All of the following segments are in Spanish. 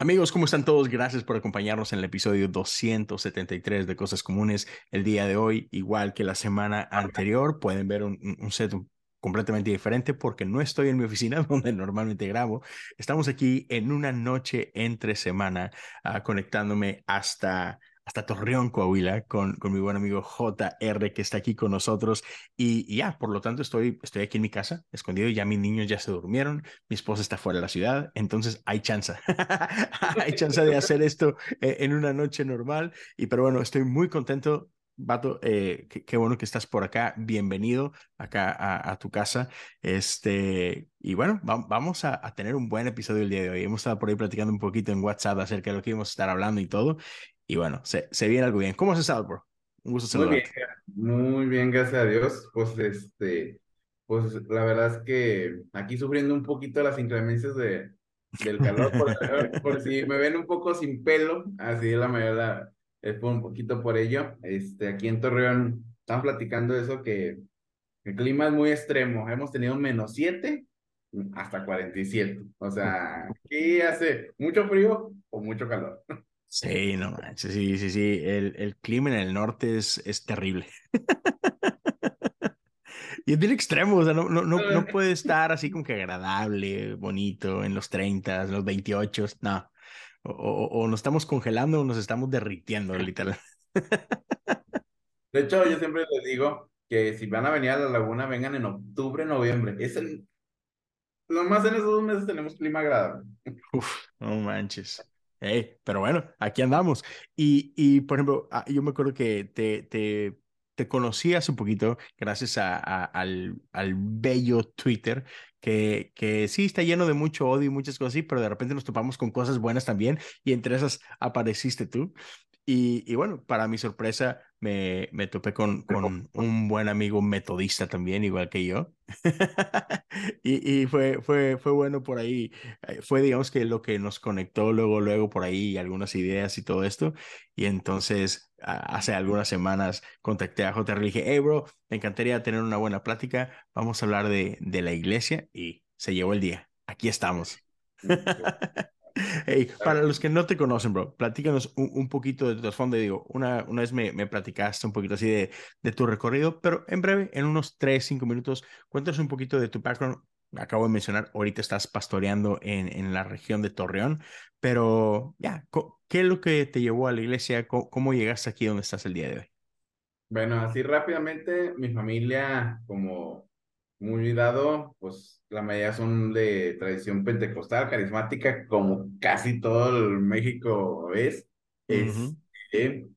Amigos, ¿cómo están todos? Gracias por acompañarnos en el episodio 273 de Cosas Comunes. El día de hoy, igual que la semana anterior, pueden ver un, set completamente diferente porque no estoy en mi oficina donde normalmente grabo. Estamos aquí en una noche entre semana uh, conectándome hasta hasta Torreón, Coahuila, con, con mi buen amigo JR, que está aquí con nosotros. Y, ya, por lo tanto, estoy, estoy aquí en mi casa, escondido. Ya mis niños ya se durmieron, mi esposa está fuera de la ciudad, entonces hay chance. hay chance de hacer esto eh, en una noche normal. Y pero bueno, estoy muy contento. Vato, eh, qué, bueno que estás por acá. Bienvenido acá a, a tu casa. Este, y bueno, va, vamos a, a, tener un buen episodio el día de hoy. Hemos estado por ahí platicando un poquito en WhatsApp acerca de lo que íbamos a estar hablando y todo. Y bueno, se, se viene algo bien. ¿Cómo has estado, bro? Un gusto saludarte. Muy bien, muy bien, gracias a Dios. Pues este, pues la verdad es que aquí sufriendo un poquito las inclemencias de, del calor, por, por, si me ven un poco sin pelo, así la mayoría es por un poquito por ello. Este, aquí en Torreón están platicando eso que el clima es muy extremo. Hemos tenido menos 7 hasta 47. O sea, aquí hace mucho frío o mucho calor. Sí, no manches, sí, sí, sí. El, el clima en el norte es, es terrible. y es bien extremo, o sea, no, no, no, no puede estar así como que agradable, bonito, en los 30, en los 28, no. O, o, o nos estamos congelando o nos estamos derritiendo, literal. De hecho, yo siempre les digo que si van a venir a la laguna, vengan en octubre, noviembre. Es el... Nomás en esos dos meses tenemos clima agradable. Uf, no manches. Pero bueno, aquí andamos. Y, y por ejemplo, ah, yo me acuerdo que te, te, te conocí poquito gracias a, al, al bello Twitter, que, que sí está lleno de mucho odio y muchas cosas así, pero de repente nos topamos con cosas buenas también y entre esas apareciste tú. Y, y bueno, para mi sorpresa, me, me topé con, con un buen amigo metodista también, igual que yo. y, y fue, fue, fue bueno por ahí. Eh, fue, digamos, que lo que nos conectó luego, luego por ahí, algunas ideas y todo esto. Y entonces, hace algunas semanas, contacté a JR y dije, hey, bro, me encantaría tener una buena plática. Vamos a hablar de, de la iglesia. Y se llevó el día. Aquí estamos. Hey, para los que no te conocen, bro, platícanos un, un poquito de tu trasfondo. Digo, una, una vez me, me, platicaste un poquito así de, de, tu recorrido, pero en breve, en unos 3, 5 minutos, cuéntanos un poquito de tu background. Acabo de mencionar, ahorita estás pastoreando en, en la región de Torreón, pero ya, ¿qué es lo que te llevó a la iglesia? ¿Cómo, ¿Cómo llegaste aquí donde estás el día de hoy? Bueno, así rápidamente, mi familia, como muy dado, pues la mayoría son de tradición pentecostal, carismática, como casi todo el México es. Uh -huh. este,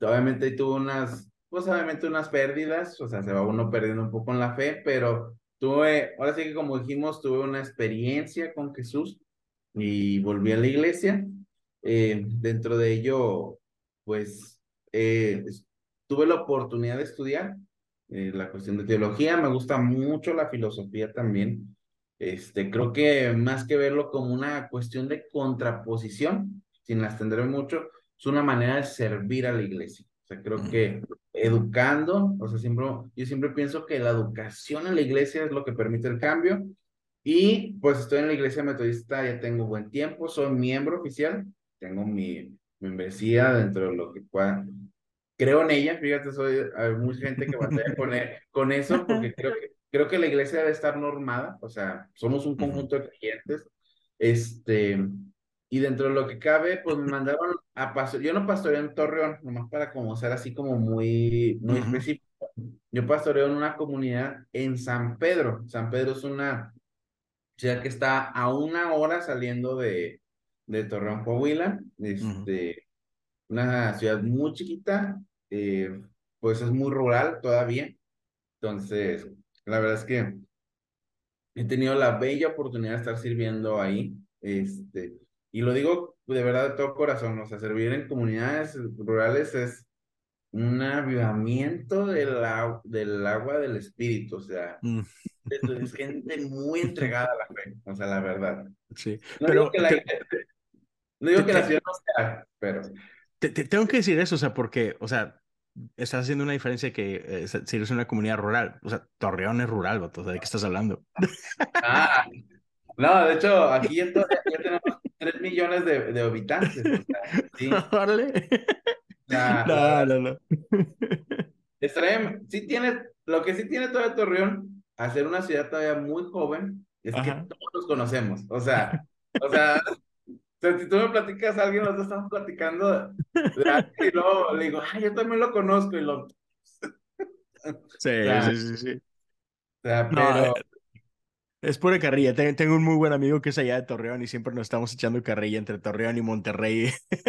obviamente tuvo unas, pues obviamente unas pérdidas, o sea, se va uno perdiendo un poco en la fe, pero tuve, ahora sí que como dijimos, tuve una experiencia con Jesús y volví a la iglesia. Eh, dentro de ello, pues, eh, tuve la oportunidad de estudiar eh, la cuestión de teología, me gusta mucho la filosofía también. Este, creo que más que verlo como una cuestión de contraposición, sin la extender mucho, es una manera de servir a la iglesia. O sea, creo que educando, o sea, siempre, yo siempre pienso que la educación en la iglesia es lo que permite el cambio. Y pues estoy en la iglesia metodista, ya tengo buen tiempo, soy miembro oficial, tengo mi membresía dentro de lo que pueda, creo en ella, fíjate, soy, hay mucha gente que batalla con, con eso, porque creo que, creo que la iglesia debe estar normada, o sea, somos un conjunto de creyentes, este, y dentro de lo que cabe, pues me mandaron a pastorear, yo no pastoreo en Torreón, nomás para como ser así como muy, muy uh -huh. específico, yo pastoreo en una comunidad en San Pedro, San Pedro es una ciudad que está a una hora saliendo de, de Torreón, Coahuila, este, uh -huh. una ciudad muy chiquita, eh, pues es muy rural todavía. Entonces, la verdad es que he tenido la bella oportunidad de estar sirviendo ahí. Este, y lo digo de verdad de todo corazón, o sea, servir en comunidades rurales es un avivamiento del, del agua del espíritu, o sea, mm. es, gente muy entregada a la fe, o sea, la verdad. Sí, no pero digo que la, te, no digo te, que la ciudad no sea, pero... Te, te, tengo que decir eso, o sea, porque, o sea, estás haciendo una diferencia que eh, si eres una comunidad rural, o sea, Torreón es rural, vato, ¿de qué estás hablando? Ah, no, de hecho, aquí ya, tenemos 3 millones de, de habitantes. O sea, sí. La, No, no, no. Estaría- sí tiene, lo que sí tiene todavía Torreón, hacer una ciudad todavía muy joven, es que Ajá. todos nos conocemos. O sea, o sea, sea, si tú me platicas a alguien, nosotros estamos platicando de y luego le digo, ah, yo también lo conozco, y lo, o Sí, sea, sí, sí, sí. sea, No, pero eh, es pura carrilla. Te- Tengo un muy buen amigo que es allá de Torreón y siempre nos estamos echando carrilla entre Torreón y Monterrey.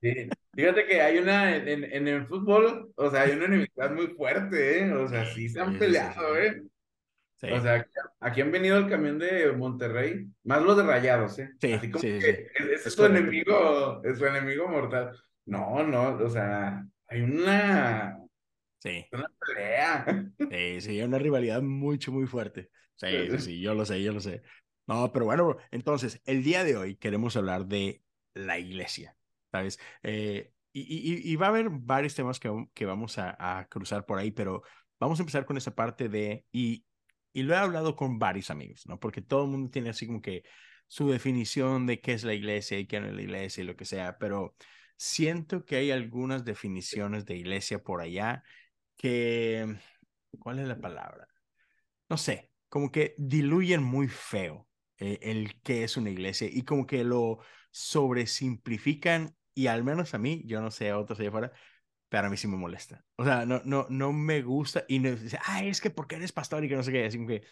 sí, fíjate que hay una, en, en, el fútbol, o sea, hay una enemistad muy fuerte, ¿eh? O sea, sí se han peleado. ¿eh? Sí, O sea, aquí, han venido el camión de Monterrey, más los de Rayados, ¿eh? sí, Así como sí, que es Es su correcto. enemigo, es su enemigo mortal. No, no, o sea, hay una, Sí, una pelea. sí, sí, una rivalidad mucho, muy fuerte. Sí, sí, sí, yo lo sé, yo lo sé. No, pero bueno, entonces, el día de hoy queremos hablar de la iglesia, ¿sabes? Eh, y, y- y va a haber varios temas que, que vamos a, a cruzar por ahí, pero vamos a empezar con esa parte de, y, y lo he hablado con varios amigos, ¿no? Porque todo el mundo tiene así como que su definición de qué es la iglesia y qué no es la iglesia y lo que sea, pero siento que hay algunas definiciones de iglesia por allá que, ¿cuál es la palabra? No sé, como que diluyen muy feo eh, el qué es una iglesia y como que lo sobresimplifican y al menos a mí, yo no sé a otros allá afuera, pero a mí sí me molesta. O sea, no, no, no me gusta y no dice, ah, es que porque eres pastor y que no sé qué, así que,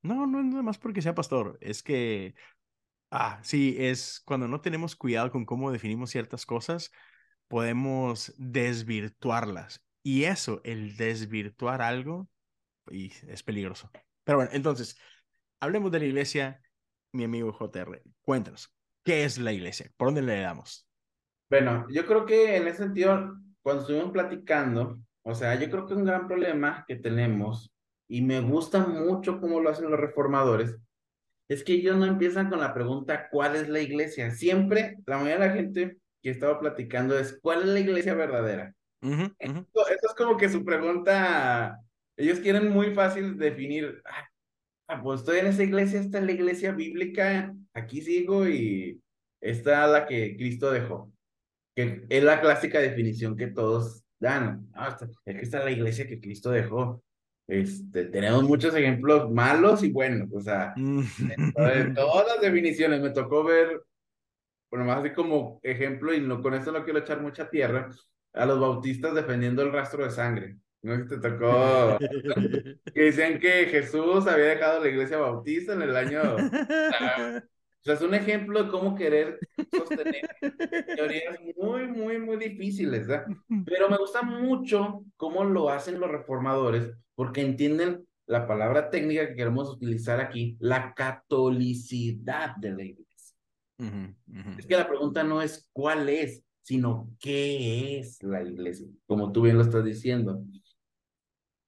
no, no es nada más porque sea pastor, es que, ah, sí, es cuando no tenemos cuidado con cómo definimos ciertas cosas, podemos desvirtuarlas. Y eso, el desvirtuar algo, y es peligroso. Pero bueno, entonces, hablemos de la iglesia, mi amigo JR. Cuéntanos, ¿qué es la iglesia? ¿Por dónde le damos? Bueno, yo creo que en ese sentido, cuando estuvimos platicando, o sea, yo creo que un gran problema que tenemos, y me gusta mucho cómo lo hacen los reformadores, es que ellos no empiezan con la pregunta, ¿cuál es la iglesia? Siempre, la mayoría de la gente que estaba platicando es, ¿cuál es la iglesia verdadera? Eso es como que su pregunta, ellos quieren muy fácil definir, ah, ah, pues estoy en esa iglesia, esta es la iglesia bíblica, aquí sigo y esta es la que Cristo dejó, que es la clásica definición que todos dan, ah, es que esta es la iglesia que Cristo dejó. Este, tenemos muchos ejemplos malos y buenos, o sea, de todas las definiciones, me tocó ver, bueno, más así como ejemplo, y no, con esto no quiero echar mucha tierra, a los bautistas defendiendo el rastro de sangre. No te tocó, que decían que Jesús había dejado la iglesia bautista en el año... O sea, es un ejemplo de cómo querer sostener teorías muy, muy, muy difíciles, ¿verdad? Pero me gusta mucho cómo lo hacen los reformadores, porque entienden la palabra técnica que queremos utilizar aquí, la catolicidad de la iglesia. Es que la pregunta no es cuál es, sino qué es la iglesia, como tú bien lo estás diciendo.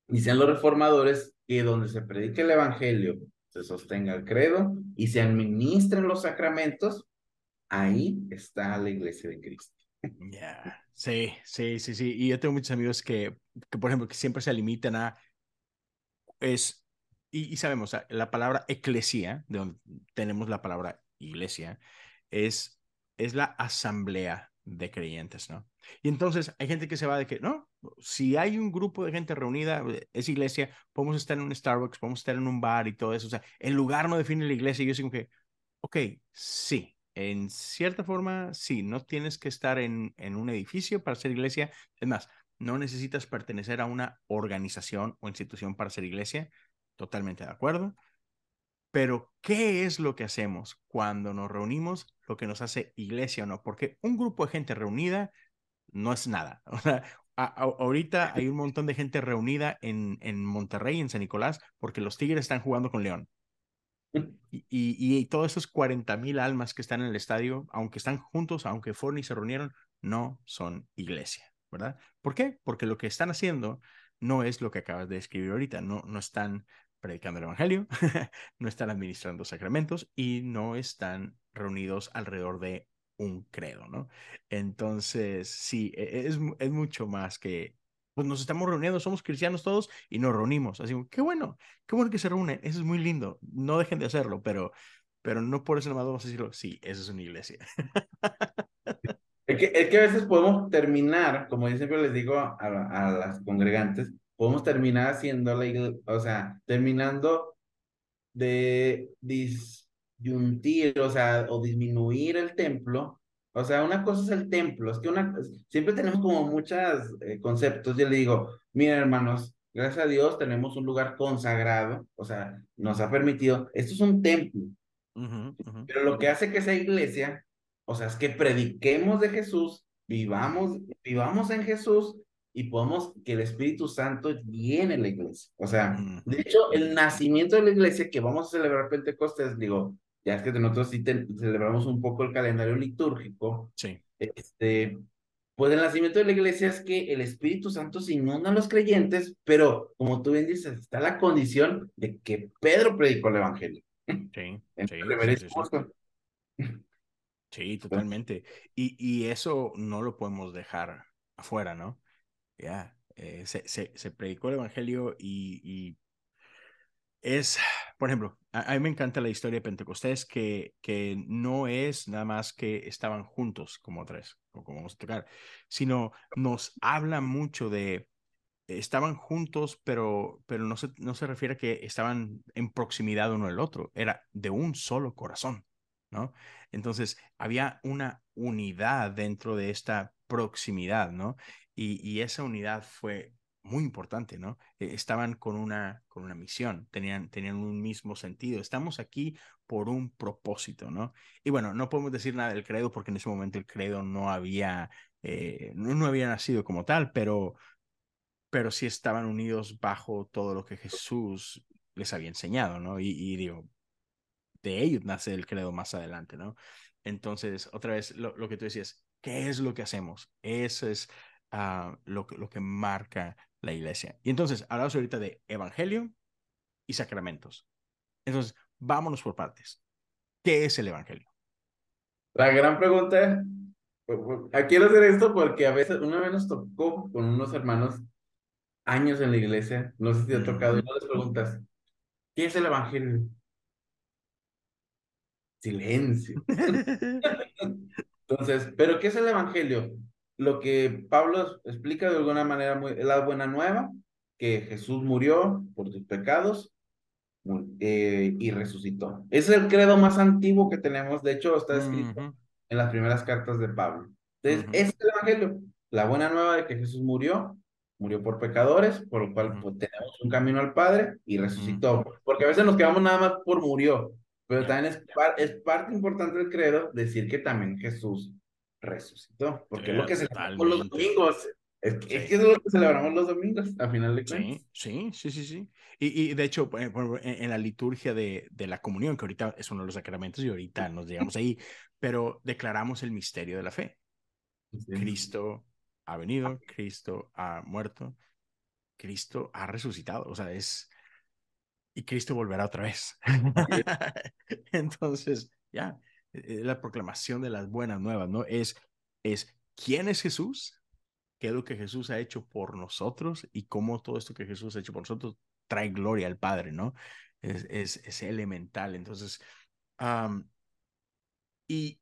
Dicen los reformadores que donde se predique el evangelio, se sostenga el credo y se administren los sacramentos, ahí está la iglesia de Cristo. Ya, Sí, sí, sí, sí. Y yo tengo muchos amigos que, que, por ejemplo, que siempre se limitan a, es, y, y sabemos, la palabra eclesía, de donde tenemos la palabra iglesia, es, es la asamblea de creyentes, ¿no? Y entonces hay gente que se va de que, no, si hay un grupo de gente reunida, eh, es iglesia, podemos estar en un Starbucks, podemos estar en un bar y todo eso, o sea, el lugar no define la iglesia, y yo digo que, ok, sí, en cierta forma, sí, no tienes que estar en, en un edificio para ser iglesia, es más, no necesitas pertenecer a una organización o institución para ser iglesia, totalmente de acuerdo. Pero, ¿qué es lo que hacemos cuando nos reunimos? Lo que nos hace iglesia o no. Porque un grupo de gente reunida no es nada. O sea, a- a- ahorita hay un montón de gente reunida en, en Monterrey, en San Nicolás, porque los Tigres están jugando con León. Y, y, y todos esos 40 mil almas que están en el estadio, aunque están juntos, aunque fueron y se reunieron, no son iglesia, ¿verdad? ¿Por qué? Porque lo que están haciendo no es lo que acabas de describir ahorita. No, no están predicando el evangelio, no están administrando sacramentos y no están reunidos alrededor de un credo, ¿no? Entonces, sí, e- es, es mucho más que, pues nos estamos reuniendo, somos cristianos todos y nos reunimos. Así, qué bueno, qué bueno que se reúnen, eso es muy lindo, no dejen de hacerlo, pero, pero no por eso nomás vamos a decirlo, sí, eso es una iglesia. Es que, es que a veces podemos terminar, como yo siempre les digo a, a las congregantes, podemos terminar haciendo la iglesia, o sea, terminando de disyuntir, o sea, o disminuir el templo. O sea, una cosa es el templo, es que una, siempre tenemos como muchos eh, conceptos. Yo le digo, miren hermanos, gracias a Dios tenemos un lugar consagrado, o sea, nos ha permitido, esto es un templo, pero lo que hace que sea iglesia, o sea, es que prediquemos de Jesús, vivamos, vivamos en Jesús y podemos que el Espíritu Santo llene la iglesia. O sea, de hecho, el nacimiento de la iglesia que vamos a celebrar Pentecostés, digo, ya es que nosotros sí celebramos un poco el calendario litúrgico. Sí. Este, pues el nacimiento de la iglesia es que el Espíritu Santo se inunda a los creyentes, pero como tú bien dices, está la condición de que Pedro predicó el Evangelio. Sí, sí, sí, totalmente. Y, y eso no lo podemos dejar afuera, ¿no? Ya, eh, se, se, se, predicó el Evangelio y, y, es, por ejemplo, a, mí me encanta la historia de Pentecostés, que, que no es nada más que estaban juntos como tres, o como vamos a tocar, sino nos habla mucho de, estaban juntos, pero, pero no, se, no se refiere a que estaban en proximidad uno del otro, era de un solo corazón, ¿no? Entonces, había una unidad dentro de esta proximidad, ¿no? Y, esa unidad fue muy importante, ¿no? E, estaban con una, con una misión, tenían, tenían un mismo sentido. Estamos aquí por un propósito, ¿no? Y bueno, no podemos decir nada del credo porque en ese momento el credo no había, eh, no, había nacido como tal, pero, pero sí estaban unidos bajo todo lo que Jesús les había enseñado, ¿no? Y, y digo, de ellos nace el credo más adelante, ¿no? Entonces, otra vez, lo, lo que tú decías, ¿qué es lo que hacemos? Eso es lo, lo que marca la iglesia. Y entonces, hablamos ahorita de evangelio y sacramentos. Entonces, vámonos por partes. ¿Qué es el evangelio? La gran pregunta, quiero hacer esto porque a veces una vez nos tocó con unos hermanos años en la iglesia, no sé si ha tocado, y no les preguntas, ¿qué es el evangelio? Silencio. Entonces, ¿pero qué es el evangelio? Lo que Pablo explica de alguna manera muy, la buena nueva, que Jesús murió por tus pecados eh, y resucitó. Es el credo más antiguo que tenemos, de hecho está escrito en las primeras cartas de Pablo. Entonces, es el Evangelio, la buena nueva de que Jesús murió, murió por pecadores, por lo cual pues, tenemos un camino al Padre y resucitó. Porque a veces nos quedamos nada más por murió, pero también es, es parte importante del credo decir que también Jesús resucitó, porque es lo que celebramos los domingos. Es que, es lo que celebramos los domingos, a final de cuentas. Sí, sí, sí, sí. Y, y de hecho, en, la liturgia de, de, la comunión, que ahorita es uno de los sacramentos y ahorita nos llegamos ahí, pero declaramos el misterio de la fe. Cristo ha venido, Cristo ha muerto, Cristo ha resucitado. O sea, es... Y Cristo volverá otra vez. Entonces, ya, eh, la proclamación de las buenas nuevas, ¿no? Es, es quién es Jesús, qué es lo que Jesús ha hecho por nosotros y cómo todo esto que Jesús ha hecho por nosotros trae gloria al Padre, ¿no? Es, es, es elemental. Entonces, y,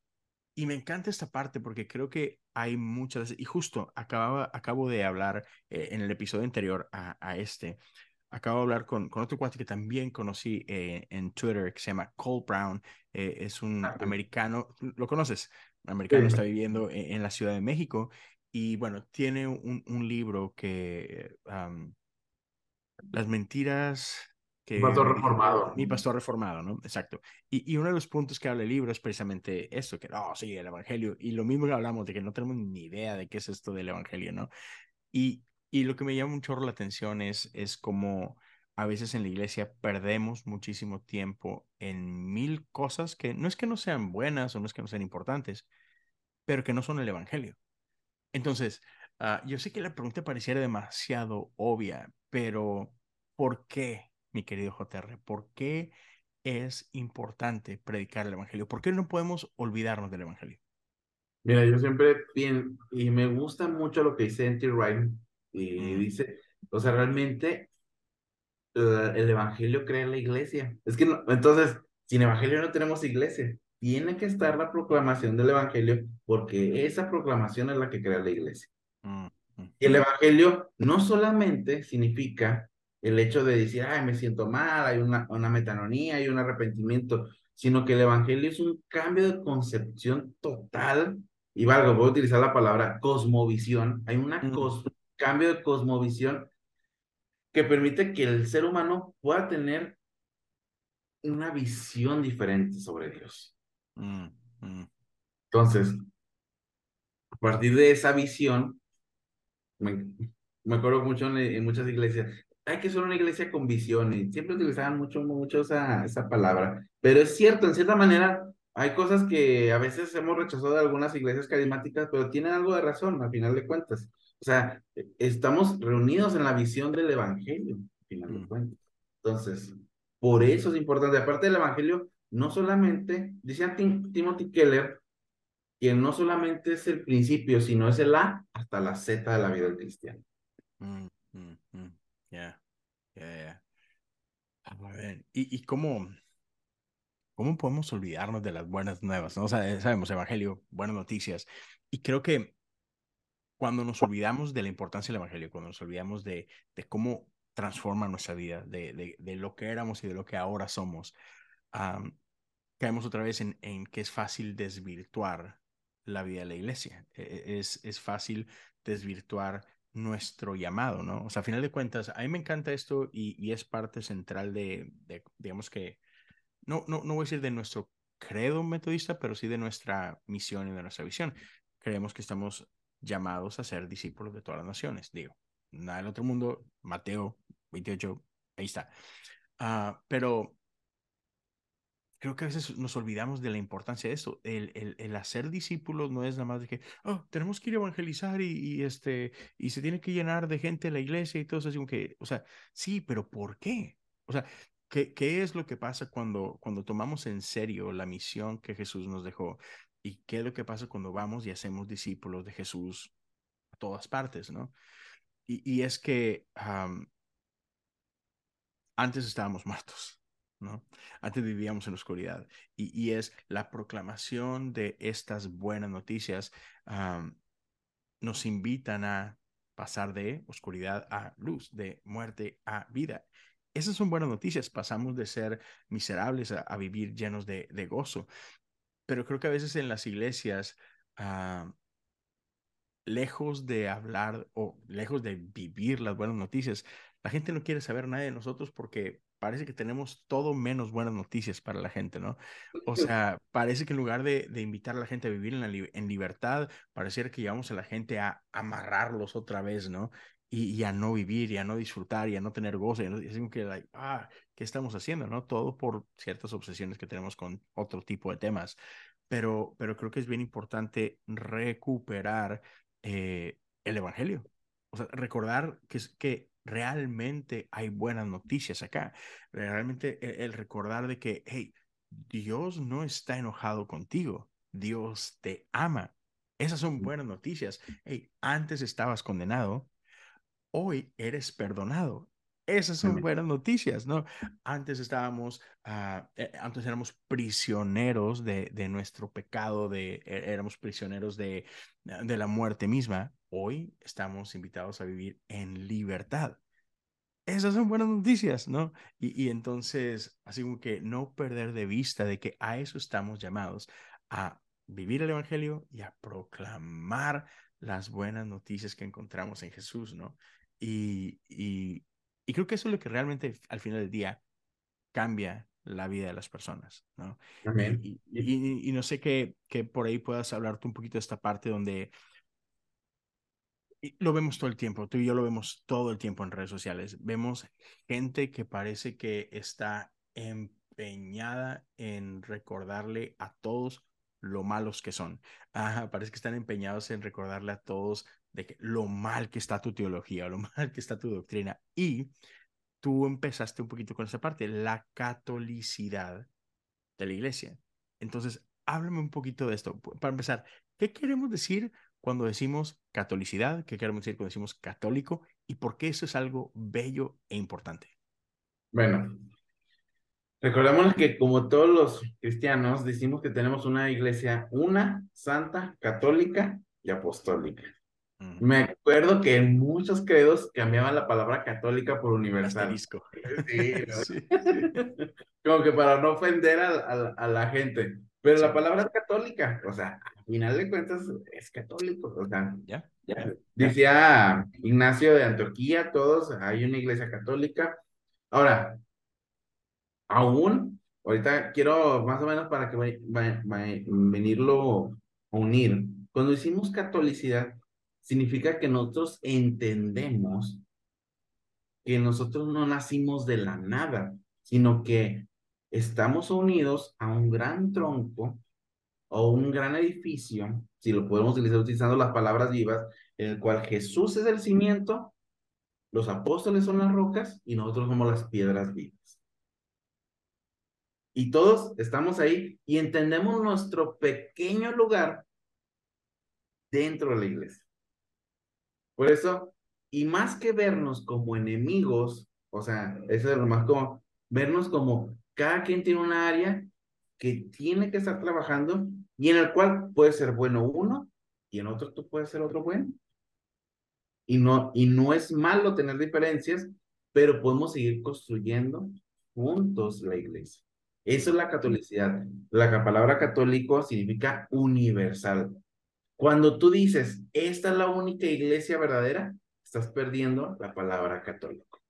y me encanta esta parte porque creo que hay muchas, y justo acababa, acabo de hablar eh, en el episodio anterior a, a este, acabo de hablar con, con otro cuate que también conocí eh, en Twitter, que se llama Cole Brown. Eh, es un ah, americano, ¿lo conoces? Un americano está viviendo e, en, la Ciudad de México y bueno, tiene un, un libro que... las mentiras que... Mi pastor reformado. Mi pastor reformado, ¿no? Exacto. Y, y, uno de los puntos que habla el libro es precisamente esto, que no, sí, el Evangelio. Y lo mismo que hablamos de que no tenemos ni idea de qué es esto del Evangelio, ¿no? Y, y lo que me llama mucho la atención es, es como a veces en la iglesia perdemos muchísimo tiempo en mil cosas que no es que no sean buenas o no es que no sean importantes, pero que no son el Evangelio. Entonces, ah, yo sé que la pregunta pareciera demasiado obvia, pero ¿por qué, mi querido JR? ¿Por qué es importante predicar el Evangelio? ¿Por qué no podemos olvidarnos del Evangelio? Mira, yo siempre, bien, y me gusta mucho lo que dice N.T. Wright, y dice, o sea, realmente el Evangelio crea la iglesia. Es que no, entonces, Sin evangelio no tenemos iglesia. Tiene que estar la proclamación del evangelio porque esa proclamación es la que crea la iglesia. Mm, mm, Y el evangelio no solamente significa el hecho de decir, ay, me siento mal, hay una, una metanonía, hay un arrepentimiento, sino que el evangelio es un cambio de concepción total, y valgo, voy a utilizar la palabra cosmovisión, hay un mm, cambio de cosmovisión que permite que el ser humano pueda tener una visión diferente sobre Dios. mm, mm. Entonces, a partir de esa visión, me, me acuerdo mucho en, en muchas iglesias, hay que ser una iglesia con visión, y siempre utilizaban mucho, mucho esa, esa palabra, pero es cierto, en cierta manera, hay cosas que a veces hemos rechazado de algunas iglesias carismáticas, pero tienen algo de razón, al final de cuentas. O sea, estamos reunidos en la visión del evangelio, al final de Mm. cuentas. Entonces, por eso es importante. Aparte del evangelio, no solamente, decía Tim- Timothy Keller, que no solamente es el principio, sino es el A hasta la Z de la vida del cristiano. Mm, mm, mm. Muy bien. ¿Y, y cómo, cómo podemos olvidarnos de las buenas nuevas? ¿no? O sea, eh, sabemos, Evangelio, buenas noticias. Y creo que cuando nos olvidamos de la importancia del Evangelio, cuando nos olvidamos de, de cómo transforma nuestra vida, de, de, de lo que éramos y de lo que ahora somos, am, caemos otra vez en, en que es fácil desvirtuar la vida de la iglesia. E- e- Es, es fácil desvirtuar nuestro llamado, ¿no? O sea, a final de cuentas, a mí me encanta esto y, y es parte central de, de, digamos que, no, no, no voy a decir de nuestro credo metodista, pero sí de nuestra misión y de nuestra visión. Creemos que estamos llamados a ser discípulos de todas las naciones, digo, nada del otro mundo, Mateo 28, ahí está. Ah, pero creo que a veces nos olvidamos de la importancia de eso. El, el, hacer discípulos no es nada más de que, oh, tenemos que ir a evangelizar y, y, este, y se tiene que llenar de gente la iglesia y todo eso. Así que, o sea, sí, pero ¿por qué? O sea, ¿qué, qué es lo que pasa cuando, cuando tomamos en serio la misión que Jesús nos dejó? ¿Y qué es lo que pasa cuando vamos y hacemos discípulos de Jesús a todas partes, ¿no? Y, y es que antes estábamos muertos. ¿no? Antes vivíamos en la oscuridad. Y, y es la proclamación de estas buenas noticias um, nos invitan a pasar de oscuridad a luz, de muerte a vida. Esas son buenas noticias. Pasamos de ser miserables a, a vivir llenos de, de, gozo. Pero creo que a veces en las iglesias, uh, lejos de hablar o lejos de vivir las buenas noticias, la gente no quiere saber nada de nosotros porque parece que tenemos todo menos buenas noticias para la gente, ¿no? O sea, parece que en lugar de, de invitar a la gente a vivir en, la en libertad, pareciera que llevamos a la gente a amarrarlos otra vez, ¿no? Y, y, a no vivir, y a no disfrutar, y a no tener gozo, y, no, y así que, like, ah, ¿qué estamos haciendo, no? Todo por ciertas obsesiones que tenemos con otro tipo de temas. Pero, pero creo que es bien importante recuperar eh, el Evangelio. O sea, recordar que, que realmente hay buenas noticias acá. Realmente el, el, recordar de que, hey, Dios no está enojado contigo. Dios te ama. Esas son buenas noticias. Hey, antes estabas condenado, hoy eres perdonado. Esas son buenas noticias, ¿no? Antes estábamos, uh, antes éramos prisioneros de, de, nuestro pecado, de, éramos prisioneros de, de la muerte misma. Hoy estamos invitados a vivir en libertad. Esas son buenas noticias, ¿no? Y, y entonces, así como que no perder de vista de que a eso estamos llamados, a vivir el Evangelio y a proclamar las buenas noticias que encontramos en Jesús, ¿no? Y, y, y, creo que eso es lo que realmente al final del día cambia la vida de las personas, ¿no? Amén. Y, no sé que, que por ahí puedas hablarte un poquito de esta parte donde lo vemos todo el tiempo, tú y yo lo vemos todo el tiempo en redes sociales. Vemos gente que parece que está empeñada en recordarle a todos lo malos que son. Ah, parece que están empeñados en recordarle a todos de que lo mal que está tu teología, lo mal que está tu doctrina. Y tú empezaste un poquito con esa parte, la catolicidad de la iglesia. Entonces, háblame un poquito de esto. Para empezar, ¿qué queremos decir cuando decimos catolicidad? ¿Qué queremos decir cuando decimos católico? ¿Y por qué eso es algo bello e importante? Bueno, Recordemos que como todos los cristianos decimos que tenemos una iglesia, una, santa, católica y apostólica. Me acuerdo que en muchos credos cambiaban la palabra católica por universal. Sí, sí, Como que para no ofender a, a, la gente. Pero la palabra es católica, o sea, al final de cuentas es católico, o sea, ¿Ya? Ya, decía Ignacio de Antioquía, todos, hay una iglesia católica. Ahora, aún, ahorita quiero más o menos para que va, venirlo a unir. Cuando decimos catolicidad, significa que nosotros entendemos que nosotros no nacimos de la nada, sino que estamos unidos a un gran tronco o un gran edificio, si lo podemos utilizar utilizando las palabras vivas, en el cual Jesús es el cimiento, los apóstoles son las rocas y nosotros somos las piedras vivas. Y todos estamos ahí y entendemos nuestro pequeño lugar dentro de la iglesia. Por eso, y más que vernos como enemigos, o sea, eso es lo más como vernos como cada quien tiene una área que tiene que estar trabajando y en el cual puede ser bueno uno y en otro tú puedes ser otro bueno. Y no, y no es malo tener diferencias, pero podemos seguir construyendo juntos la iglesia. Eso es la catolicidad. La palabra católico significa universal. Cuando tú dices, esta es la única iglesia verdadera, estás perdiendo la palabra católico.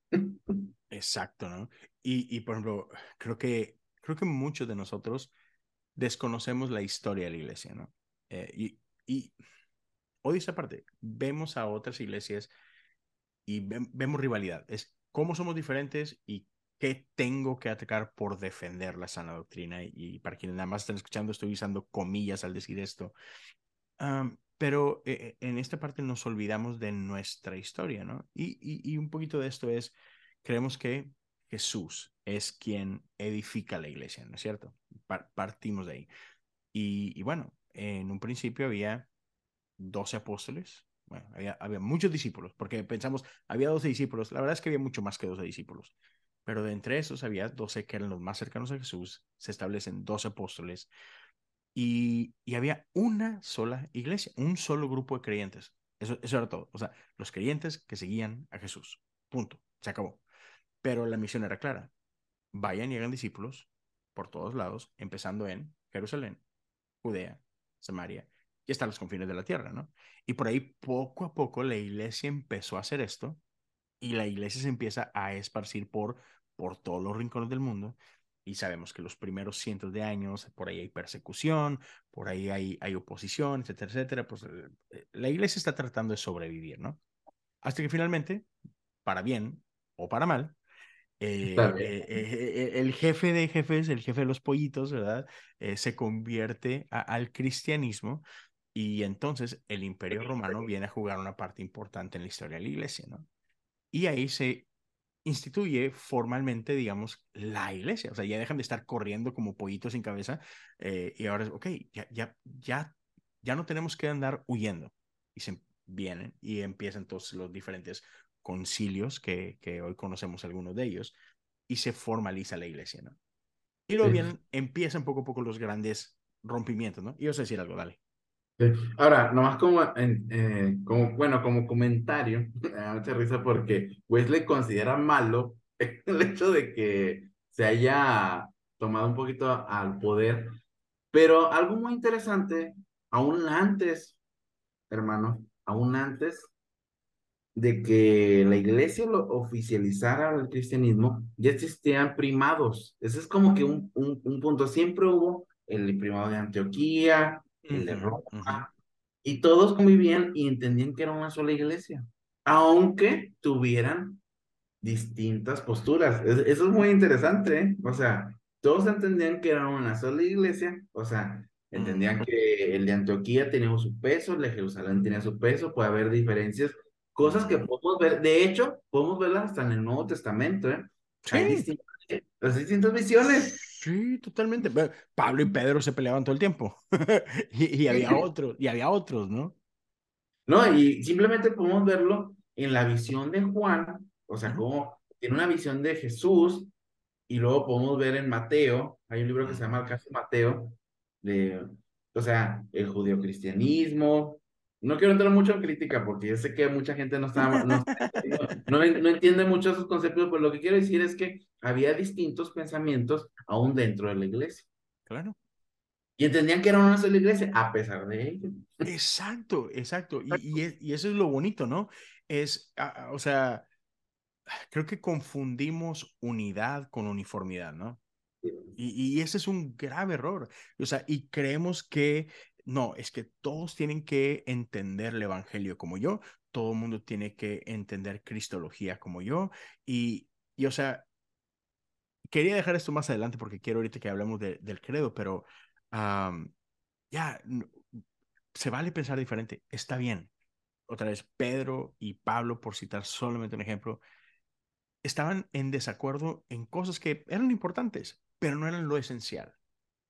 Exacto, ¿no? Y, y por ejemplo, creo que, creo que muchos de nosotros desconocemos la historia de la iglesia, ¿no? Eh, y, y hoy esa parte, vemos a otras iglesias y vemos rivalidad. Es cómo somos diferentes y qué tengo que atacar por defender la sana doctrina. Y, y para quienes nada más están escuchando, estoy usando comillas al decir esto pero eh, en esta parte nos olvidamos de nuestra historia, ¿no? Y, un poquito de esto es, creemos que Jesús es quien edifica la iglesia, ¿no es cierto? partimos de ahí. Y, bueno, en un principio había 12 apóstoles, había muchos discípulos, porque pensamos, había 12 discípulos, la verdad es que había mucho más que 12 discípulos, pero de entre esos había 12 que eran los más cercanos a Jesús, se establecen 12 apóstoles, y, había una sola iglesia, un solo grupo de creyentes. Eso, eso era todo. O sea, los creyentes que seguían a Jesús. Punto. Se acabó. Pero la misión era clara. Vayan y hagan discípulos por todos lados, empezando en Jerusalén, Judea, Samaria y hasta los confines de la tierra, ¿no? Y por ahí poco a poco la iglesia empezó a hacer esto y la iglesia se empieza a esparcir por, por todos los rincones del mundo y sabemos que los primeros cientos de años, por ahí hay persecución, por ahí hay, hay oposición, etcétera, etcétera, pues eh, eh, la iglesia está tratando de sobrevivir, ¿no? Hasta que finalmente, para bien o para mal, eh, el jefe de jefes, el jefe de los pollitos, ¿verdad? se convierte al cristianismo y entonces el imperio romano viene a jugar una parte importante en la historia de la iglesia, ¿no? Y ahí se instituye formalmente, digamos, la iglesia. O sea, ya dejan de estar corriendo como pollitos sin cabeza eh, y ahora es, ok, ya, ya, ya, ya no tenemos que andar huyendo. Y se vienen y empiezan entonces los diferentes concilios que, que hoy conocemos algunos de ellos y se formaliza la iglesia, ¿no? Y luego vienen, empiezan poco a poco los grandes rompimientos, ¿no? Y os decir algo, dale. Ahora, nomás como, eh, como, bueno, como comentario, me da mucha risa porque Wesley considera malo el hecho de que se haya tomado un poquito al poder, pero algo muy interesante, aún antes, hermano, aún antes de que la iglesia lo oficializara el cristianismo, ya existían primados. Ese es como que un, un, un punto. Siempre hubo el primado de Antioquía, el de Roma, y todos convivían y entendían que era una sola iglesia, aunque tuvieran distintas posturas. eso es muy interesante, ¿eh? O sea, todos entendían que era una sola iglesia, o sea, entendían que el de Antioquía tenía su peso, el de Jerusalén tenía su peso, puede haber diferencias, cosas que podemos ver, de hecho, podemos verlas hasta en el Nuevo Testamento, ¿eh? Hay distintas, distintas visiones. Sí, totalmente. Pablo y Pedro se peleaban todo el tiempo. y, había otros, y había otros, ¿no? No, y simplemente podemos verlo en la visión de Juan, o sea, como tiene una visión de Jesús Y luego podemos ver en Mateo, hay un libro que se llama El caso de Mateo, de, o sea, el judeocristianismo. No quiero entrar mucho en crítica porque yo sé que mucha gente no está, no, no, no entiende mucho esos conceptos, pero lo que quiero decir es que había distintos pensamientos aún dentro de la iglesia. Claro. Y entendían que era una sola iglesia, a pesar de ello. Exacto, exacto. Y, y, es- y eso es lo bonito, ¿no? Es, o sea, creo que confundimos unidad con uniformidad, ¿no? Y, y ese es un grave error. O sea, y creemos que no, es que todos tienen que entender el evangelio como yo, todo el mundo tiene que entender cristología como yo. Y, y o sea, quería dejar esto más adelante porque quiero ahorita que hablemos de- del credo, pero ya, se vale pensar diferente, está bien. Otra vez, Pedro y Pablo, por citar solamente un ejemplo, estaban en desacuerdo en cosas que eran importantes, pero no eran lo esencial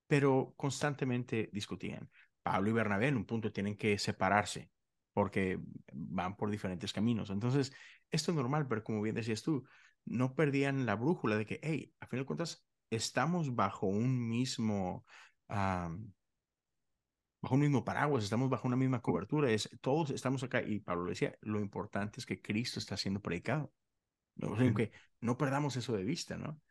pero constantemente discutían. Pablo y Bernabé en un punto tienen que separarse porque van por diferentes caminos. Entonces, esto es normal, pero como bien decías tú, no perdían la brújula de que, hey, a fin de cuentas, estamos bajo un mismo, um, bajo un mismo paraguas, estamos bajo una misma cobertura, es, todos estamos acá. Y Pablo decía, lo importante es que Cristo está siendo predicado. O sea, que no perdamos eso de vista, ¿no?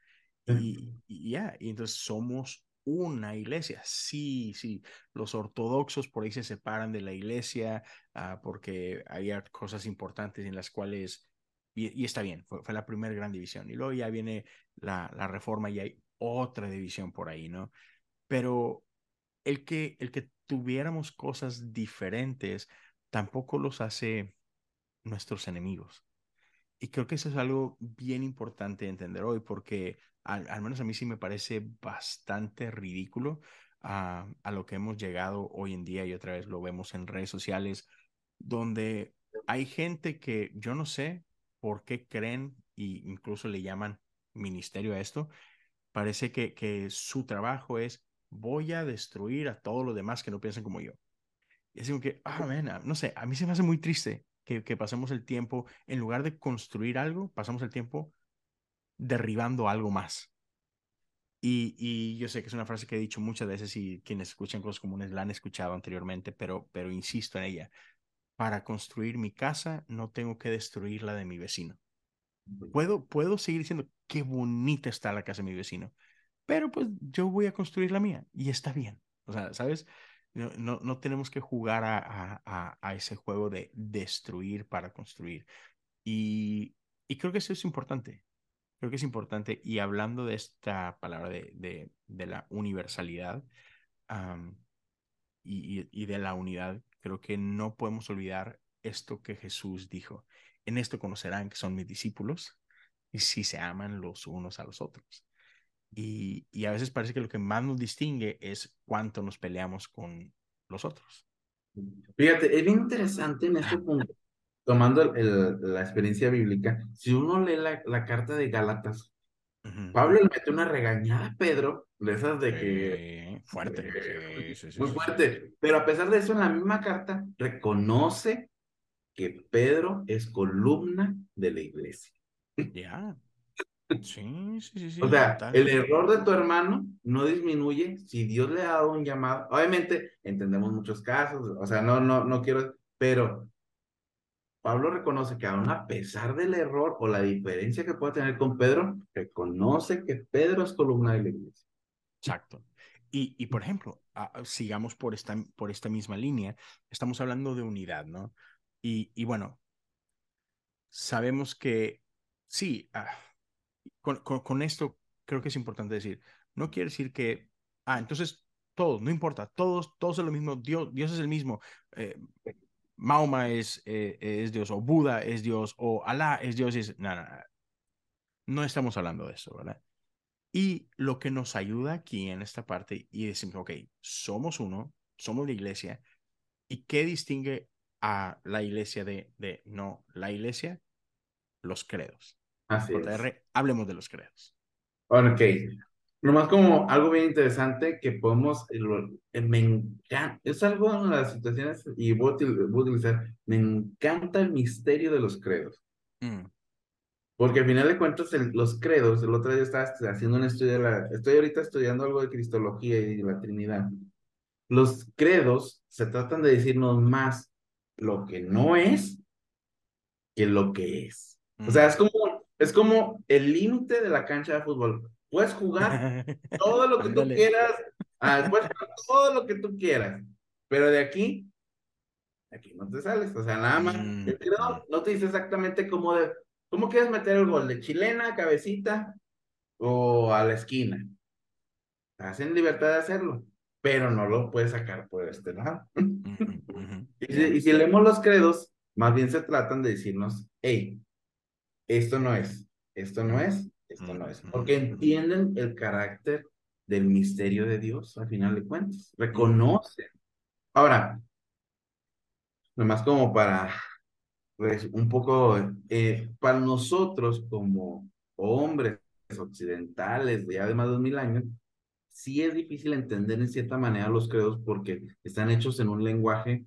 Y, y ya, y entonces somos una iglesia. Sí, sí, los ortodoxos por ahí se separan de la iglesia uh, porque había cosas importantes en las cuales, y, está bien, fue, la primera gran división. Y luego ya viene la, la, reforma y hay otra división por ahí, ¿no? Pero el que, el que tuviéramos cosas diferentes tampoco los hace nuestros enemigos. Y creo que eso es algo bien importante de entender hoy, porque al, al menos a mí sí me parece bastante ridículo uh, a lo que hemos llegado hoy en día y otra vez lo vemos en redes sociales, donde hay gente que yo no sé por qué creen e incluso le llaman ministerio a esto. Parece que, que su trabajo es voy a destruir a todos los demás que no piensan como yo. Y es como que, ah, man, no sé, a mí se me hace muy triste que, que, pasemos el tiempo, en lugar de construir algo, pasamos el tiempo derribando algo más. Y, y, yo sé que es una frase que he dicho muchas veces y quienes escuchan cosas comunes la han escuchado anteriormente, pero, pero insisto en ella. Para construir mi casa no tengo que destruir la de mi vecino. Puedo, puedo seguir diciendo qué bonita está la casa de mi vecino, pero pues yo voy a construir la mía y está bien. O sea, ¿sabes? No, no, no tenemos que jugar a, a, a, ese juego de destruir para construir. Y, y, creo que eso es importante. Creo que es importante. Y hablando de esta palabra de, de, de la universalidad um, y, y, de la unidad, creo que no podemos olvidar esto que Jesús dijo. En esto conocerán que son mis discípulos y si se aman los unos a los otros. Y, y, a veces parece que lo que más nos distingue es cuánto nos peleamos con los otros. Fíjate, es bien interesante en este punto, tomando el, la experiencia bíblica, si uno lee la, la carta de Gálatas, uh -huh. Pablo le mete una regañada a Pedro, de esas de sí, que... Fuerte, de, sí, sí, sí, muy fuerte, pero a pesar de eso, en la misma carta reconoce que Pedro es columna de la iglesia. Ya. Yeah. Sí, sí, sí, sí. O sea, total. el error de tu hermano no disminuye si Dios le ha dado un llamado. Obviamente, entendemos muchos casos, o sea, no, no, no quiero, pero Pablo reconoce que aún a pesar del error o la diferencia que puede tener con Pedro, reconoce que Pedro es columna de la iglesia. Exacto. Y, y por ejemplo, uh, sigamos por esta, por esta misma línea, estamos hablando de unidad, ¿no? Y, y bueno, sabemos que sí, con, con, con, esto creo que es importante decir, no quiere decir que, ah, entonces todos, no importa, todos, todos es lo mismo, Dios, Dios es el mismo, eh, Mahoma es, eh, es Dios, o Buda es Dios, o Alá es Dios, es... No, no, no, no estamos hablando de eso, ¿verdad? Y lo que nos ayuda aquí en esta parte, y decimos, ok, somos uno, somos la iglesia, ¿y qué distingue a la iglesia de, de no, la iglesia? Los credos. Así es. hablemos de los credos. Ok. Nomás como algo bien interesante que podemos, me encanta, es algo en las situaciones, y voy a, utilizar, me encanta el misterio de los credos. Mm. Porque al final de cuentas, los credos, el otro día estaba haciendo un estudio, de la, estoy ahorita estudiando algo de Cristología y de la Trinidad. Los credos se tratan de decirnos más lo que no es que lo que es. O sea, es como, es como el límite de la cancha de fútbol. Puedes jugar todo lo que tú quieras, ah, puedes jugar todo lo que tú quieras, pero de aquí, aquí no te sales. O sea, nada más, mm, el credo no te dice exactamente cómo de, ¿Cómo quieres meter el gol? ¿De chilena, cabecita o a la esquina? Hacen libertad de hacerlo, pero no lo puedes sacar por este lado. y, si, leemos los credos, más bien se tratan de decirnos, hey, esto no es, esto no es, esto no es, porque entienden el carácter del misterio de Dios, al final de cuentas, reconocen. Ahora, nomás como para pues un poco, eh, para nosotros como hombres occidentales de ya de más de dos mil años, sí es difícil entender en cierta manera los credos porque están hechos en un lenguaje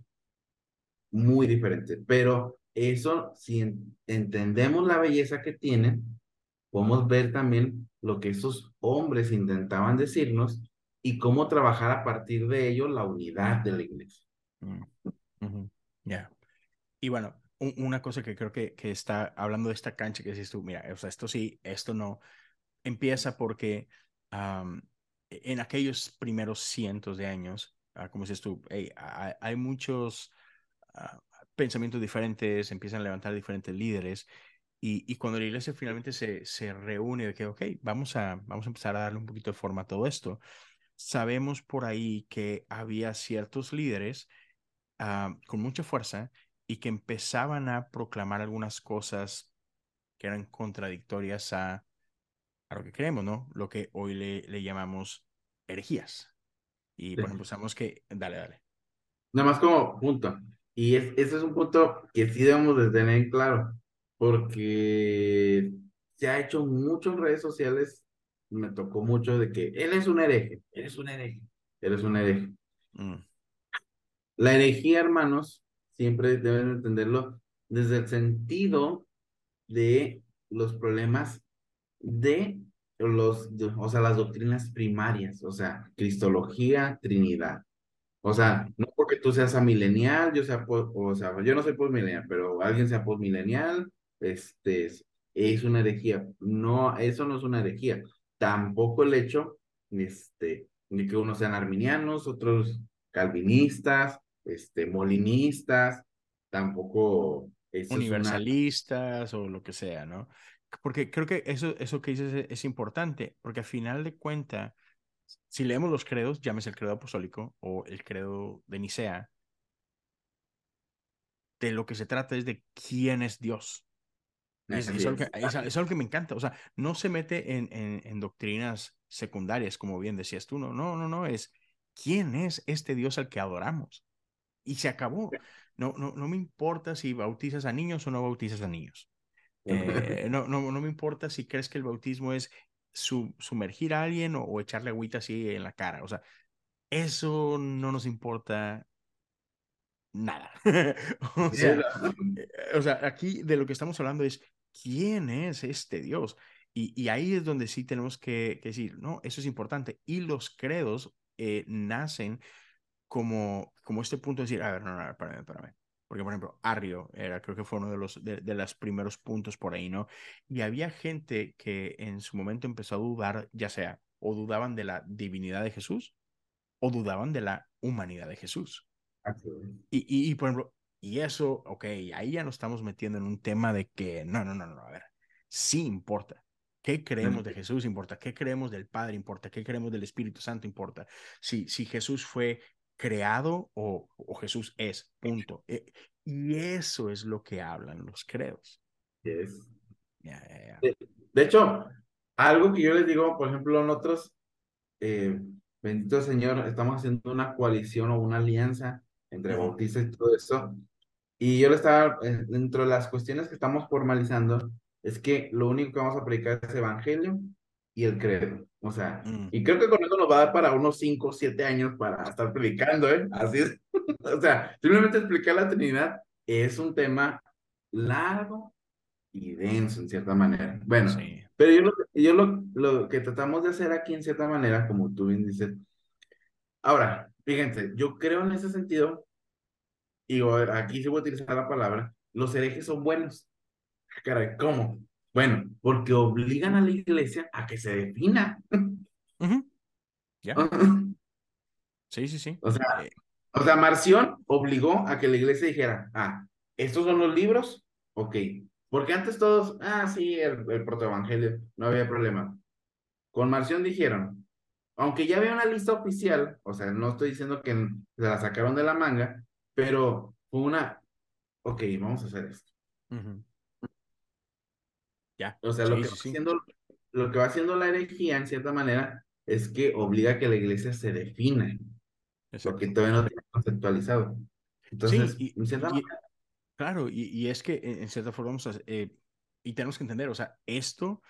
muy diferente. Pero eso, si entendemos la belleza que tienen, podemos ver también lo que esos hombres intentaban decirnos y cómo trabajar a partir de ello la unidad de la iglesia. Mm, ya. Y bueno, una cosa que creo que, que está hablando de esta cancha que dices tú, mira, o sea, esto sí, esto no, empieza porque e, en aquellos primeros cientos de años, ah, como dices tú, hay, muchos ah, pensamientos diferentes, empiezan a levantar diferentes líderes. Y, y, cuando la iglesia finalmente se, se reúne de que, ok, vamos a, vamos a empezar a darle un poquito de forma a todo esto, sabemos por ahí que había ciertos líderes ah, con mucha fuerza y que empezaban a proclamar algunas cosas que eran contradictorias a, a lo que creemos, ¿no? Lo que hoy le, le llamamos herejías. Y bueno, pues sabemos que, dale, dale. Nada más como punto. Y es, ese es un punto que sí debemos de tener en claro, porque se ha hecho mucho en redes sociales, me tocó mucho de que él es un hereje, él es un hereje, él es un hereje. Mm. La herejía, hermanos, siempre deben entenderlo desde el sentido de los problemas de los, o sea, las doctrinas primarias, o sea, Cristología, Trinidad. O sea, no porque tú seas amilenial, yo sea, o sea, yo no soy postmilenial, pero alguien sea postmilenial, este, es una herejía. No, eso no es una herejía. Tampoco el hecho, este, de que unos sean arminianos, otros calvinistas, este, molinistas, tampoco... Universalistas o lo que sea, ¿no? Porque creo que eso, eso que dices es, importante, porque al final de cuentas, si leemos los credos, llámese el credo apostólico o el credo de Nicea, de lo que se trata es de quién es Dios. Es, es, algo que, es, algo que, me encanta. O sea, no se mete en, en, en, doctrinas secundarias, como bien decías tú. No, no, no, no. Es quién es este Dios al que adoramos y se acabó. No, no, no me importa si bautizas a niños o no bautizas a niños. Eh, no, no, no me importa si crees que el bautismo es sumergir a alguien o, echarle agüita así en la cara. O sea, eso no nos importa nada. o, sea, eh, o sea, aquí de lo que estamos hablando es quién es este Dios. Y, y ahí es donde sí tenemos que, decir, no, eso es importante. Y los credos eh, nacen como, como este punto de decir, a ver, no, no, espérame, espérame. Porque, por ejemplo, Arrio era, creo que fue uno de los, de, de los primeros puntos por ahí, ¿no? Y había gente que en su momento empezó a dudar, ya sea, o dudaban de la divinidad de Jesús, o dudaban de la humanidad de Jesús. Y, y, y, por ejemplo, y eso, ok, ahí ya nos estamos metiendo en un tema de que, no, no, no, no, a ver, sí importa. ¿Qué creemos de Jesús? Importa. ¿Qué creemos del Padre? Importa. ¿Qué creemos del Espíritu Santo? Importa. Si, si Jesús fue creado o, o Jesús es, punto. E, y eso es lo que hablan los credos. De, hecho, algo que yo les digo, por ejemplo, nosotros, eh, bendito Señor, estamos haciendo una coalición o una alianza entre bautistas y todo eso. Y yo le estaba, eh, dentro de las cuestiones que estamos formalizando, es que lo único que vamos a predicar es evangelio y el credo. O sea, mm. y creo que con eso nos va a dar para unos 5 o 7 años para estar predicando, ¿eh? Así es. o sea, simplemente explicar la Trinidad es un tema largo, y denso en cierta manera. Bueno, Sí. pero yo, lo, yo lo, lo que tratamos de hacer aquí en cierta manera, como tú bien dices, ahora, fíjense, yo creo en ese sentido, y aquí sí voy a utilizar la palabra, los herejes son buenos. Caray, ¿cómo? Bueno, porque obligan a la iglesia a que se defina. ¿Ya? Sí, sí, sí. O sea, Eh, o sea, Marción obligó a que la iglesia dijera, ah, estos son los libros, ok. Porque antes todos, ah, sí, el, el protoevangelio, no había problema. Con Marción dijeron, aunque ya había una lista oficial, o sea, no estoy diciendo que se la sacaron de la manga, pero fue una, ok, vamos a hacer esto. Ya. O sea, Sí, lo, que sí, va sí. haciendo, lo que va haciendo la herejía, en cierta manera, es que obliga a que la iglesia se defina, lo Exacto. que todavía no tiene conceptualizado. Entonces, y, en cierta y- manera, claro, y, y es que en, en cierta forma, vamos a- eh, y tenemos que entender, o sea, esto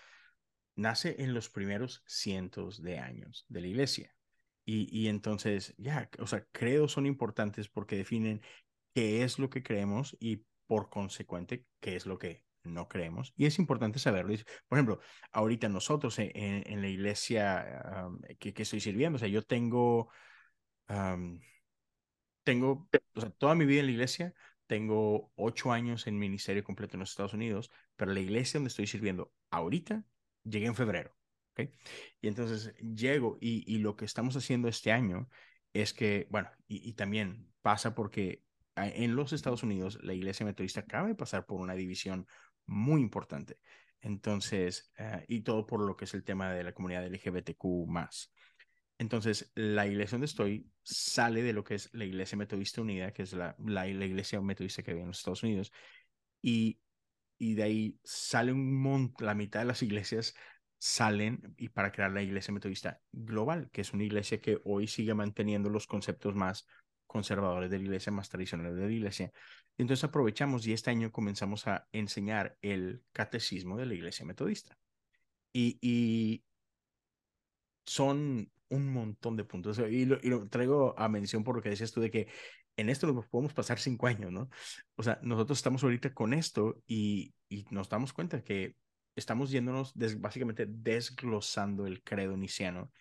nace en los primeros cientos de años de la iglesia. Y, y entonces, ya, o sea, credos son importantes porque definen qué es lo que creemos y por consecuente qué es lo que no creemos. Y es importante saberlo. Por ejemplo, ahorita nosotros en, la iglesia um, que, que estoy sirviendo, o sea, yo tengo, um, tengo, o sea, toda mi vida en la iglesia, tengo ocho años en ministerio completo en los Estados Unidos, pero la iglesia donde estoy sirviendo ahorita, llegué en febrero. Y entonces llego y, lo que estamos haciendo este año es que, bueno, y, también pasa porque en los Estados Unidos la iglesia metodista acaba de pasar por una división muy importante. Entonces, eh, y todo por lo que es el tema de la comunidad LGBTQ más. Entonces, la iglesia donde estoy sale de lo que es la iglesia metodista unida, que es la, la, la iglesia metodista que había en los Estados Unidos, y, y de ahí sale un montón, la mitad de las iglesias salen y para crear la iglesia metodista global, que es una iglesia que hoy sigue manteniendo los conceptos más conservadores de la iglesia, más tradicionales de la iglesia. Entonces aprovechamos y este año comenzamos a enseñar el catecismo de la iglesia metodista. Y, y son un montón de puntos. Y lo, y lo, traigo a mención por lo que decías tú de que en esto nos podemos pasar cinco años, ¿no? O sea, nosotros estamos ahorita con esto y, y nos damos cuenta que estamos yéndonos des, básicamente desglosando el credo niciano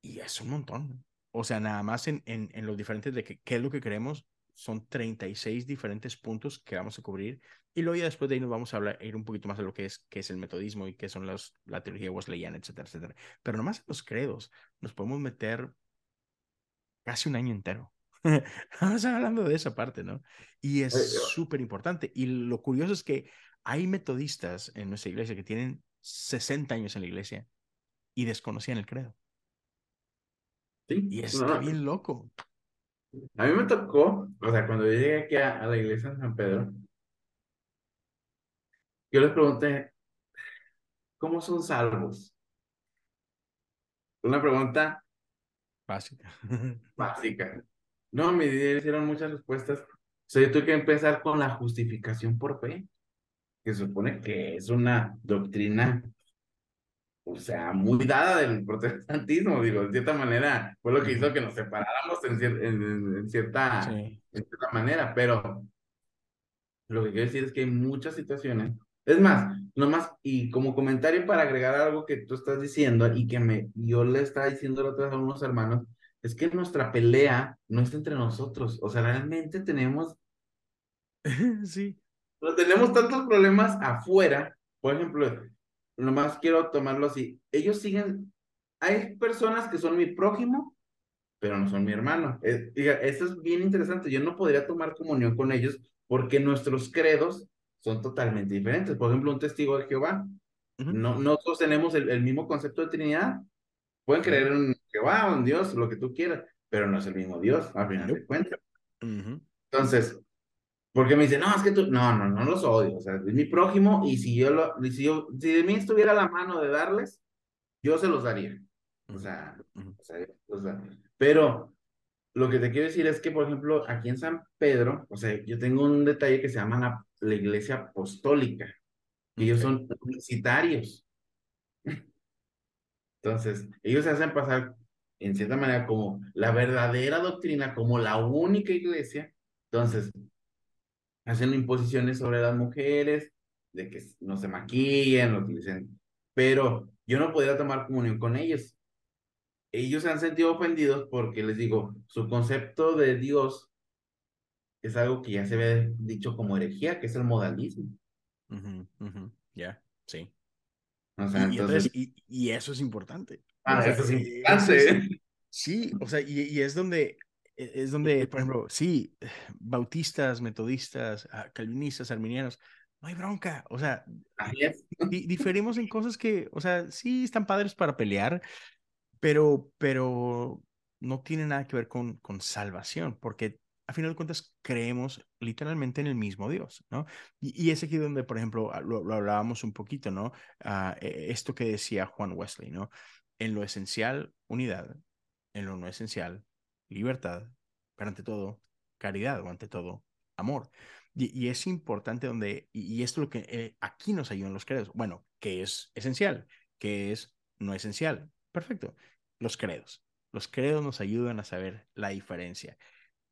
y es un montón. O sea, nada más en, en, en los diferentes de que, qué es lo que queremos, son 36 diferentes puntos que vamos a cubrir y luego ya después de ahí nos vamos a hablar, ir un poquito más de lo que es, qué es el metodismo y qué son los, la teología wesleyana, etcétera, etcétera. Pero nomás en los credos nos podemos meter casi un año entero. Vamos hablando de esa parte, ¿no? Y es súper importante. Y lo curioso es que hay metodistas en nuestra iglesia que tienen 60 años en la iglesia y desconocían el credo. Sí, y está no, bien loco. A mí me tocó, o sea, cuando yo llegué aquí a, a la iglesia de San Pedro, yo les pregunté, ¿cómo son salvos? Una pregunta básica. básica. No, me hicieron muchas respuestas. O sea, yo tuve que empezar con la justificación por fe, que supone que es una doctrina, o sea, muy dada del protestantismo, digo, de cierta manera, fue lo que hizo que nos separáramos en, cier en, en cierta, sí. en cierta manera, pero lo que quiero decir es que hay muchas situaciones es más, nomás, y como comentario para agregar algo que tú estás diciendo y que me, yo le estaba diciendo la otra vez a unos hermanos, es que nuestra pelea no está entre nosotros. O sea, realmente tenemos. sí. No tenemos tantos problemas afuera. Por ejemplo, nomás quiero tomarlo así. Ellos siguen. Hay personas que son mi prójimo, pero no son mi hermano. Es, diga, eso es bien interesante. Yo no podría tomar comunión con ellos porque nuestros credos son totalmente diferentes. Por ejemplo, un testigo de Jehová. Uh -huh. No, nosotros tenemos el, el, mismo concepto de Trinidad. Pueden creer en Jehová, en Dios, lo que tú quieras, pero no es el mismo Dios, al final de cuentas. Uh -huh. Entonces, porque me dicen, no, es que tú, no, no, no los odio, o sea, es mi prójimo y si yo, lo, si yo, si de mí estuviera la mano de darles, yo se los daría. O sea, o sea los daría. pero lo que te quiero decir es que, por ejemplo, aquí en San Pedro, o sea, yo tengo un detalle que se llama la, la iglesia apostólica. Y ellos son publicitarios. Entonces, ellos se hacen pasar, en cierta manera, como la verdadera doctrina, como la única iglesia. Entonces, hacen imposiciones sobre las mujeres, de que no se maquillen, lo utilicen, pero yo no podía tomar comunión con ellos. Ellos se han sentido ofendidos porque les digo, su concepto de Dios es algo que ya se ve dicho como herejía, que es el modalismo. Ya, sí. O sea, y, entonces... y, eso es importante. Ah, eso es eh, importante. sí, o sea, y, y, es donde, es donde, por ejemplo, sí, bautistas, metodistas, ah, calvinistas, arminianos, no hay bronca, o sea, diferimos en cosas que, o sea, sí están padres para pelear, pero, pero no tiene nada que ver con, con salvación, porque a final de cuentas creemos literalmente en el mismo Dios, ¿no? Y, y es aquí donde, por ejemplo, ah, lo, hablábamos un poquito, ¿no? Uh, esto que decía Juan Wesley, ¿no? En lo esencial, unidad, en lo no esencial, libertad, pero ante todo, caridad o ante todo, amor. Y, es importante donde, y, esto es lo que eh, aquí nos ayudan los credos. Bueno, ¿qué es esencial? ¿Qué es no esencial? Perfecto. Los credos. Los credos nos ayudan a saber la diferencia.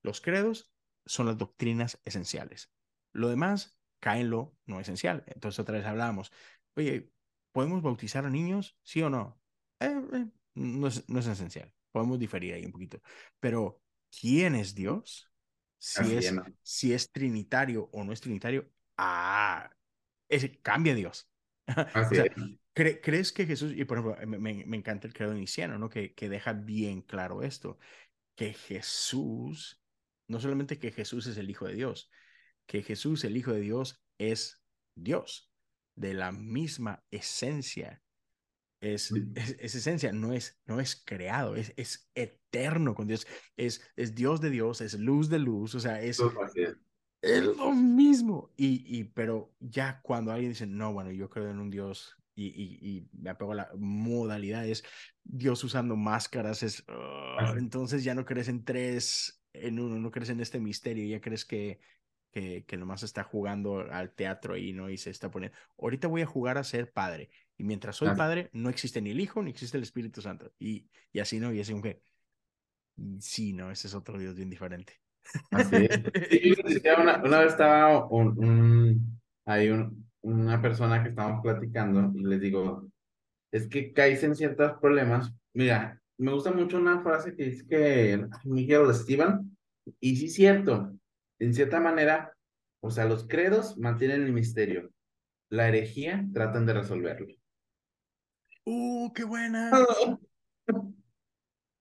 Los credos son las doctrinas esenciales. Lo demás cae en lo no esencial. Entonces otra vez hablábamos, oye, ¿podemos bautizar a niños? ¿Sí o no? Eh, eh, no, es, no es esencial. Podemos diferir ahí un poquito. Pero, ¿quién es Dios? Si es, si es trinitario o no es trinitario, ah, ese cambia Dios. o sea, ¿Crees que Jesús, y por ejemplo, me, me, encanta el credo iniciano, ¿no? Que, que deja bien claro esto, que Jesús, no solamente que Jesús es el Hijo de Dios, que Jesús, el Hijo de Dios, es Dios, de la misma esencia. Es, es, esencia, no es, no es creado, es, es eterno con Dios, es, es Dios de Dios, es luz de luz, o sea, es, es lo mismo. Y, y, pero ya cuando alguien dice, no, bueno, yo creo en un Dios y, y, y me apego a la modalidad, es Dios usando máscaras, es, ah, entonces ya no crees en tres, en uno, no crees en este misterio, ya crees que, que, que nomás está jugando al teatro ahí, ¿no? Y se está poniendo, ahorita voy a jugar a ser padre. Y mientras soy padre, no existe ni el Hijo, ni existe el Espíritu Santo. Y, y así, ¿no? Y así, que, sí, no, ese es otro Dios bien diferente. Así es. una, una, vez estaba un, hay un, una persona que estábamos platicando y les digo, es que caes en ciertos problemas. Mira, me gusta mucho una frase que dice que Miguel Steven, y sí es cierto, en cierta manera, o sea, los credos mantienen el misterio, la herejía tratan de resolverlo. ¡Uh, qué buena!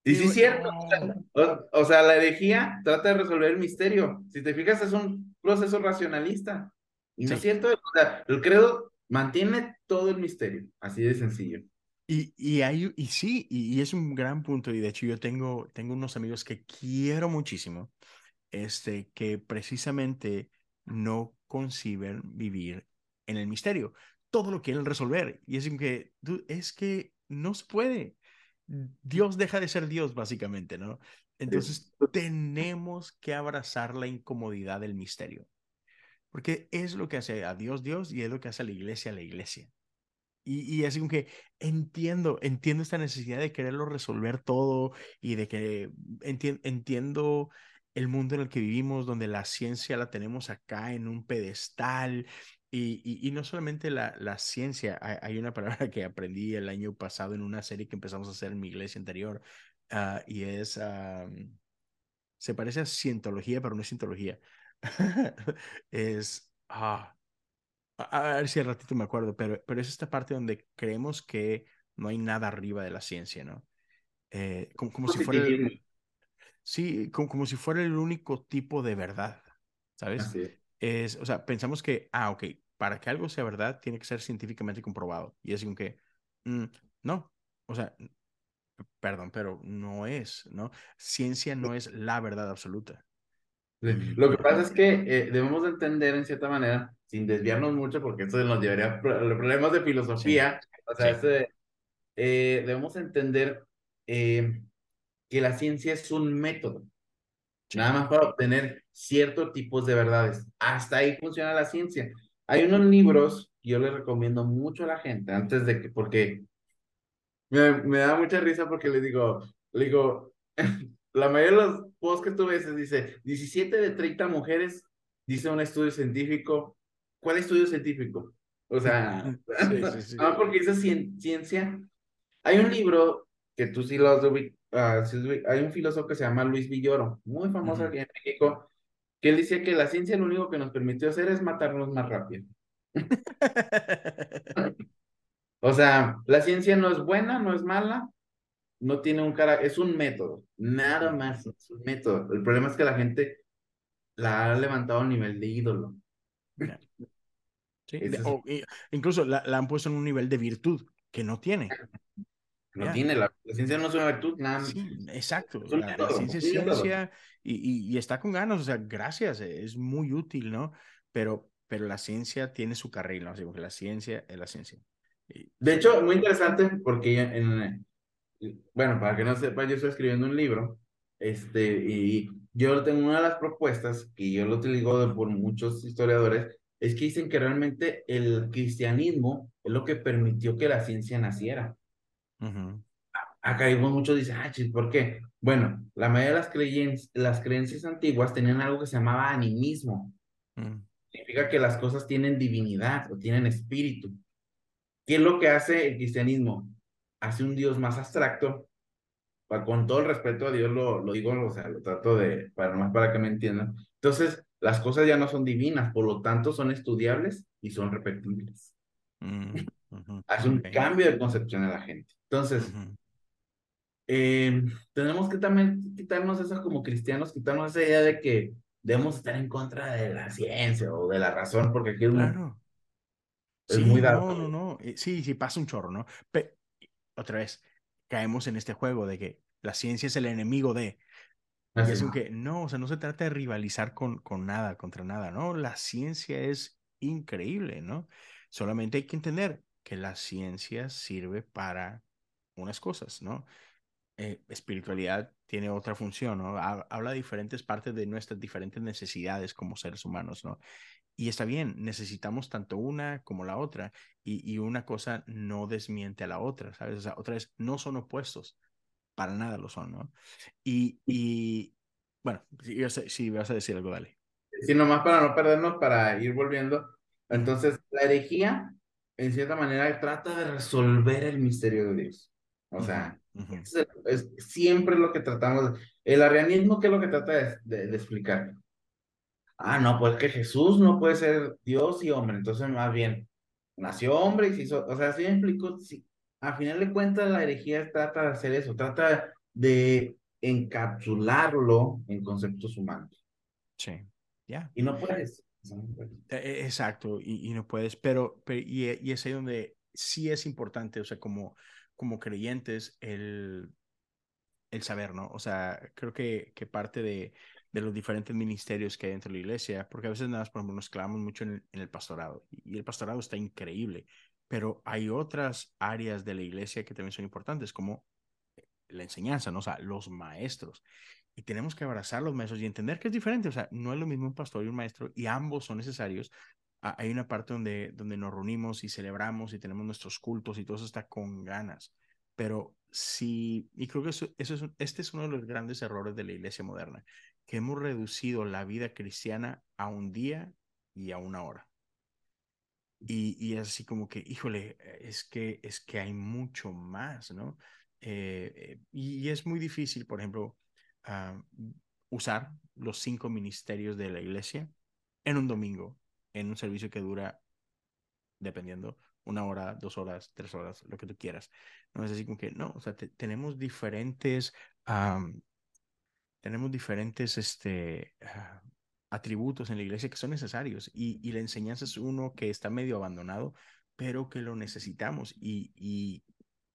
Y sí es cierto, o, sea, la herejía trata de resolver el misterio. Si te fijas, es un proceso racionalista. Y no es cierto, o sea, el credo mantiene todo el misterio, así de sencillo. Y, y, hay, y sí, y, es un gran punto, y de hecho yo tengo, tengo unos amigos que quiero muchísimo, este, que precisamente no conciben vivir en el misterio. Todo lo quieren resolver. Y es que, es que no se puede. Dios deja de ser Dios, básicamente, ¿no? Entonces tenemos que abrazar la incomodidad del misterio. Porque es lo que hace a Dios Dios y es lo que hace a la iglesia a la iglesia. Y, y así como que entiendo, entiendo esta necesidad de quererlo resolver todo y de que entiendo el mundo en el que vivimos, donde la ciencia la tenemos acá en un pedestal. Y, y, no solamente la, la ciencia, hay, una palabra que aprendí el año pasado en una serie que empezamos a hacer en mi iglesia anterior, uh, y es, se parece a cientología, pero no es cientología. es, ah, a ver si al ratito me acuerdo, pero, pero es esta parte donde creemos que no hay nada arriba de la ciencia, ¿no? Eh, como, como si fuera... El, sí, como, como si fuera el único tipo de verdad, ¿sabes? Es. o sea, pensamos que, ah, ok, para que algo sea verdad tiene que ser científicamente comprobado. Y es como que, mm, no, o sea, perdón, pero no es, ¿no? Ciencia no es la verdad absoluta. Lo que pasa es que eh, debemos entender en cierta manera, sin desviarnos mucho, porque esto nos llevaría a problemas de filosofía, o sea, este, eh, debemos entender eh, que la ciencia es un método, nada más para obtener ciertos tipos de verdades. Hasta ahí funciona la ciencia. Hay unos libros que yo les recomiendo mucho a la gente, antes de que, porque me, me da mucha risa porque le digo, le digo, la mayoría de los posts que tú ves dice, 17 de 30 mujeres, dice un estudio científico. ¿Cuál estudio científico? O sea, Sí, sí, sí. porque dice ciencia. Hay un libro que tú sí lo has de ah, hay un filósofo que se llama Luis Villoro, muy famoso aquí en México, que él decía que la ciencia lo único que nos permitió hacer es matarnos más rápido. o sea, la ciencia no es buena, no es mala, no tiene un cara, es un método, nada más, es un método. El problema es que la gente la ha levantado a nivel de ídolo. Sí, incluso la, han puesto en un nivel de virtud que no tiene. No tiene, la, ciencia no es una virtud, nada. Sí, exacto. La, ciencia es ciencia y, y, está con ganas, o sea, gracias, es muy útil, ¿no? Pero, pero la ciencia tiene su carril, ¿no? Así, porque la ciencia es la ciencia. de hecho, muy interesante porque en, bueno, para que no sepa, yo estoy escribiendo un libro, este, y yo tengo una de las propuestas que yo lo utilizo por muchos historiadores, es que dicen que realmente el cristianismo es lo que permitió que la ciencia naciera. Acá hay muchos dicen, ah, ¿por qué? Bueno, la mayoría de las, creencias, las creencias antiguas tenían algo que se llamaba animismo. Mm. Significa que las cosas tienen divinidad o tienen espíritu. ¿Qué es lo que hace el cristianismo? Hace un Dios más abstracto. Con todo el respeto a Dios lo, lo digo, o sea, lo trato de, para más para que me entiendan. Entonces, las cosas ya no son divinas, por lo tanto son estudiables y son repetibles. Mm, hace un cambio de concepción a la gente. Entonces, eh, tenemos que también quitarnos eso como cristianos, quitarnos esa idea de que debemos estar en contra de la ciencia o de la razón, porque aquí es, claro. es muy dado. No, no, no. Sí, sí, pasa un chorro, ¿no? Pero, otra vez, caemos en este juego de que la ciencia es el enemigo de. Y es que no, o sea, no se trata de rivalizar con, con nada, contra nada, ¿no? La ciencia es increíble, ¿no? Solamente hay que entender que la ciencia sirve para unas cosas, ¿no? Eh, espiritualidad tiene otra función, ¿no? Habla de diferentes partes de nuestras diferentes necesidades como seres humanos, ¿no? Y está bien, necesitamos tanto una como la otra, y, una cosa no desmiente a la otra, ¿sabes? O sea, otra vez, no son opuestos, para nada lo son, ¿no? Y, y bueno, si, si vas a decir algo, dale. Sí, nomás para no perdernos, para ir volviendo. Entonces, la herejía en cierta manera, trata de resolver el misterio de Dios. O sea, es, siempre lo que tratamos. El arrianismo, ¿qué es lo que trata de, explicar? Ah, no, pues que Jesús no puede ser Dios y hombre. Entonces, más bien, nació hombre y se hizo. O sea, sí me explico. Sí, a final de cuentas, la herejía trata de hacer eso, trata de encapsularlo en conceptos humanos. Sí, ya. Y no puedes. E, e, exacto, y, no puedes, pero, y, y, es ahí donde sí es importante, o sea, como, como creyentes, el, el saber, ¿no? O sea, creo que, que parte de, de los diferentes ministerios que hay dentro de la iglesia, porque a veces nada más, por ejemplo, nos clavamos mucho en el, pastorado, y el pastorado está increíble, pero hay otras áreas de la iglesia que también son importantes, como la enseñanza, ¿no? O sea, los maestros y tenemos que abrazar los maestros y entender que es diferente. O sea, no es lo mismo un pastor y un maestro y ambos son necesarios. Ah, hay una parte donde, donde nos reunimos y celebramos y tenemos nuestros cultos y todo eso está con ganas. Pero sí, y creo que eso, es, este es uno de los grandes errores de la iglesia moderna, que hemos reducido la vida cristiana a un día y a una hora. Y, y así como que, híjole, es que, es que hay mucho más, ¿no? Eh, eh, y es muy difícil, por ejemplo, usar los cinco ministerios de la iglesia en un domingo, en un servicio que dura, dependiendo, una hora, dos horas, tres horas, lo que tú quieras. No es así como que, no, o sea, tenemos diferentes, tenemos diferentes este, ah, atributos en la iglesia que son necesarios y, y, la enseñanza es uno que está medio abandonado, pero que lo necesitamos. Y, y,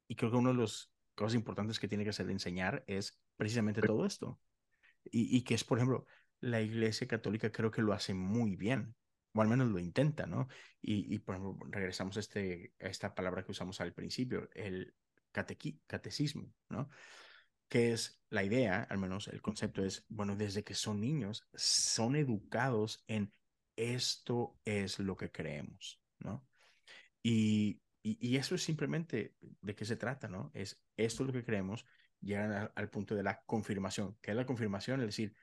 y creo que uno de las cosas importantes que tiene que hacer enseñar es precisamente todo esto. Y, y, que es, por ejemplo, la Iglesia Católica creo que lo hace muy bien, o al menos lo intenta, ¿no? Y, por ejemplo, regresamos a, este, a esta palabra que usamos al principio, el catequi, catecismo, ¿no? Que es la idea, al menos el concepto es, bueno, desde que son niños, son educados en esto es lo que creemos, ¿no? Y, y, y eso es simplemente de qué se trata, ¿no? Es esto es lo que creemos llegan al, punto de la confirmación. ¿Qué es la confirmación? Es decir,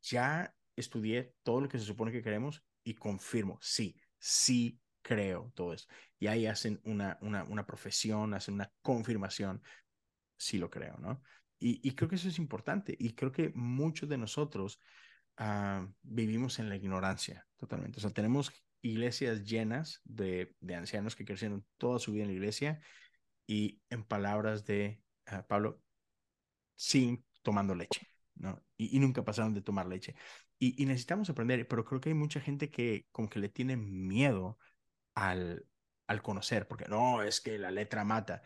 ya estudié todo lo que se supone que queremos y confirmo, sí, sí creo todo esto. Y ahí hacen una, una, una profesión, hacen una confirmación, sí lo creo, ¿no? Y, y creo que eso es importante. Y creo que muchos de nosotros uh, vivimos en la ignorancia totalmente. O sea, tenemos iglesias llenas de, de, ancianos que crecieron toda su vida en la iglesia y en palabras de uh, Pablo, sin tomando leche, ¿no? Y, y, nunca pasaron de tomar leche. Y, y, necesitamos aprender, pero creo que hay mucha gente que como que le tiene miedo al, al conocer, porque no, es que la letra mata.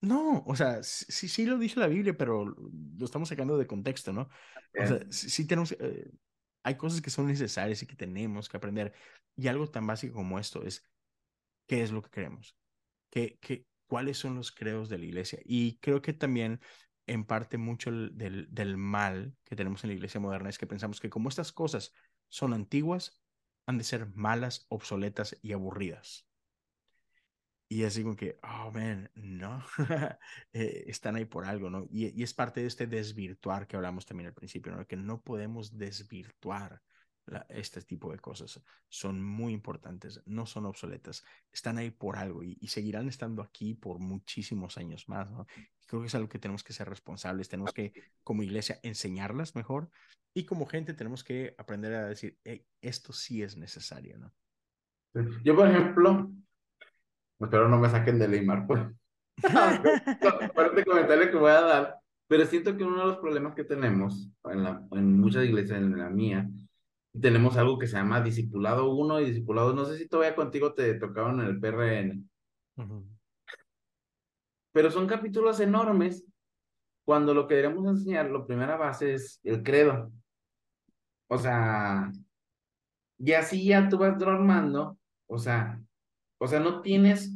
No, o sea, sí, sí lo dice la Biblia, pero lo estamos sacando de contexto, ¿no? O sea, sí, sí tenemos, eh, hay cosas que son necesarias y que tenemos que aprender. Y algo tan básico como esto es, ¿qué es lo que queremos? ¿Qué, qué, ¿Cuáles son los creos de la iglesia? Y creo que también en parte mucho del, del mal que tenemos en la iglesia moderna es que pensamos que como estas cosas son antiguas, han de ser malas, obsoletas y aburridas. Y así como que, oh, man, no, eh, están ahí por algo, ¿no? Y, y, es parte de este desvirtuar que hablamos también al principio, ¿no? Que no podemos desvirtuar este tipo de cosas. Son muy importantes, no son obsoletas, están ahí por algo y, y seguirán estando aquí por muchísimos años más, ¿no? Creo que es algo que tenemos que ser responsables, tenemos que, como iglesia, enseñarlas mejor y como gente tenemos que aprender a decir, hey, esto sí es necesario, ¿no? Yo, por ejemplo, Espero no me saquen de Leymar pues. Aparte comentario que voy a dar, pero siento que uno de los problemas que tenemos en, la, en muchas iglesias, en la mía, tenemos algo que se llama discipulado 1 y discipulado No sé si todavía contigo te tocaban en el PRN. Uh -huh. Pero son capítulos enormes cuando lo que queremos enseñar, la primera base es el credo. O sea, y así ya tú vas armando, o sea, o sea, no tienes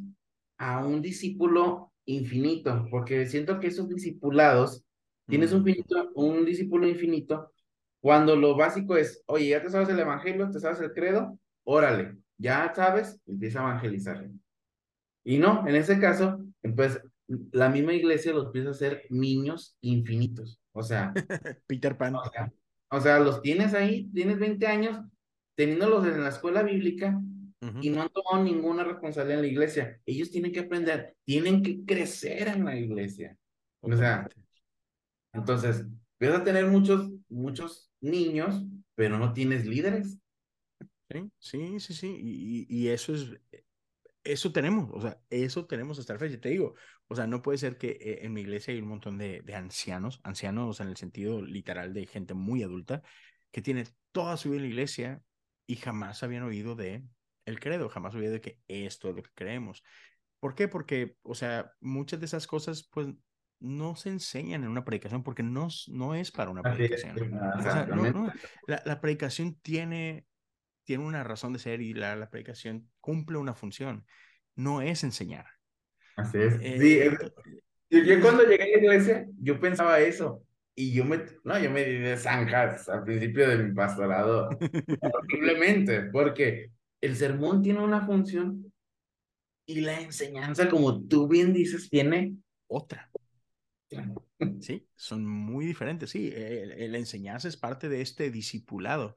a un discípulo infinito, porque siento que esos discipulados, tienes un, finito, un discípulo infinito, cuando lo básico es, oye, ya te sabes el evangelio, te sabes el credo, órale, ya sabes, empieza a evangelizar. Y no, en ese caso, pues la misma iglesia los empieza a hacer niños infinitos. O sea, Peter Pan. O sea, o sea, los tienes ahí, tienes 20 años, teniéndolos en la escuela bíblica, Uh -huh. y no han tomado ninguna responsabilidad en la iglesia. Ellos tienen que aprender, tienen que crecer en la iglesia. O sea, entonces, vas a tener muchos, muchos niños, pero no tienes líderes. Sí, sí, sí, sí. Y, y eso es, eso tenemos, o sea, eso tenemos hasta la fecha. Te digo, o sea, no puede ser que eh, en mi iglesia hay un montón de, de ancianos, ancianos en el sentido literal de gente muy adulta, que tiene toda su vida en la iglesia y jamás habían oído de el credo, jamás olvidé de que esto es lo que creemos. ¿Por qué? Porque, o sea, muchas de esas cosas, pues, no se enseñan en una predicación porque no, no es para una predicación. O sea, no, no, la, la, predicación tiene, tiene una razón de ser y la, la, predicación cumple una función. No es enseñar. Así es. Eh, sí, entonces, yo, yo, cuando llegué a la iglesia, yo pensaba eso. Y yo me, no, yo me di de zanjas al principio de mi pastorado. Horriblemente, porque el sermón tiene una función y la enseñanza, como tú bien dices, tiene otra. Sí, son muy diferentes. Sí, el, la enseñanza es parte de este discipulado.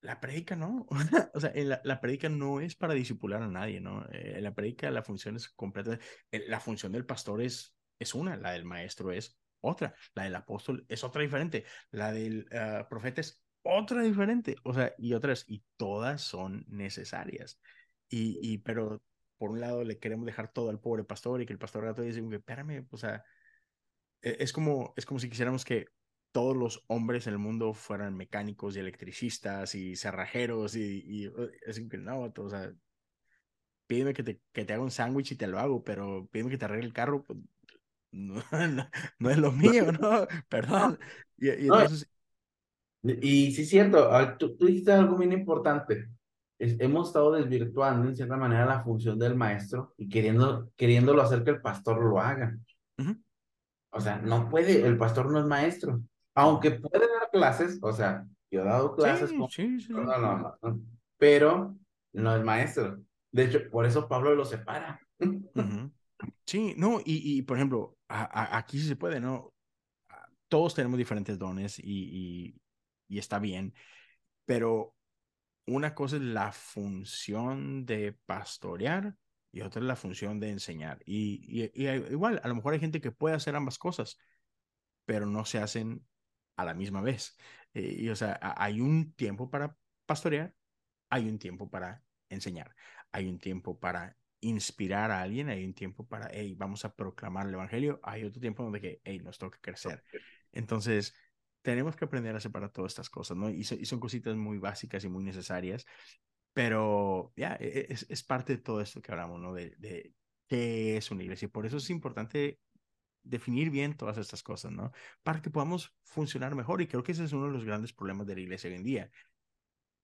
La prédica no. o sea, la, la prédica no es para discipular a nadie, ¿no? Eh, la prédica, la función es completa. La función del pastor es, es una, la del maestro es otra, la del apóstol es otra diferente, la del uh, profeta es otra diferente, o sea, y otras, y todas son necesarias. Y, y, pero por un lado le queremos dejar todo al pobre pastor y que el pastor gato dice, espérame, o sea, es como, es como si quisiéramos que todos los hombres en el mundo fueran mecánicos y electricistas y cerrajeros y, y es que no, o sea, pídeme que te, que te haga un sándwich y te lo hago, pero pídeme que te arregle el carro, pues, no, no, no, es lo mío, ¿no? Perdón. Y, y entonces, y sí, es cierto, tú, tú dijiste algo bien importante. Es, hemos estado desvirtuando en cierta manera la función del maestro y queriendo, queriéndolo hacer que el pastor lo haga. Uh -huh. O sea, no puede, el pastor no es maestro. Aunque puede dar clases, o sea, yo he dado clases. Sí, con, sí, sí. No, no, no, pero no es maestro. De hecho, por eso Pablo lo separa. Uh -huh. Sí, no, y, y por ejemplo, a, a, aquí sí se puede, ¿no? Todos tenemos diferentes dones y, y y está bien, pero una cosa es la función de pastorear y otra es la función de enseñar. Y, igual, a lo mejor hay gente que puede hacer ambas cosas, pero no se hacen a la misma vez. Eh, y o sea, hay un tiempo para pastorear, hay un tiempo para enseñar, hay un tiempo para inspirar a alguien, hay un tiempo para, hey, vamos a proclamar el Evangelio, hay otro tiempo donde que, hey, nos toca crecer. Entonces, tenemos que aprender a separar todas estas cosas, ¿no? Y, son cositas muy básicas y muy necesarias, pero ya, e, e, es, parte de todo esto que hablamos, ¿no? De, de qué es una iglesia. Por eso es importante definir bien todas estas cosas, ¿no? Para que podamos funcionar mejor. Y creo que ese es uno de los grandes problemas de la iglesia hoy en día.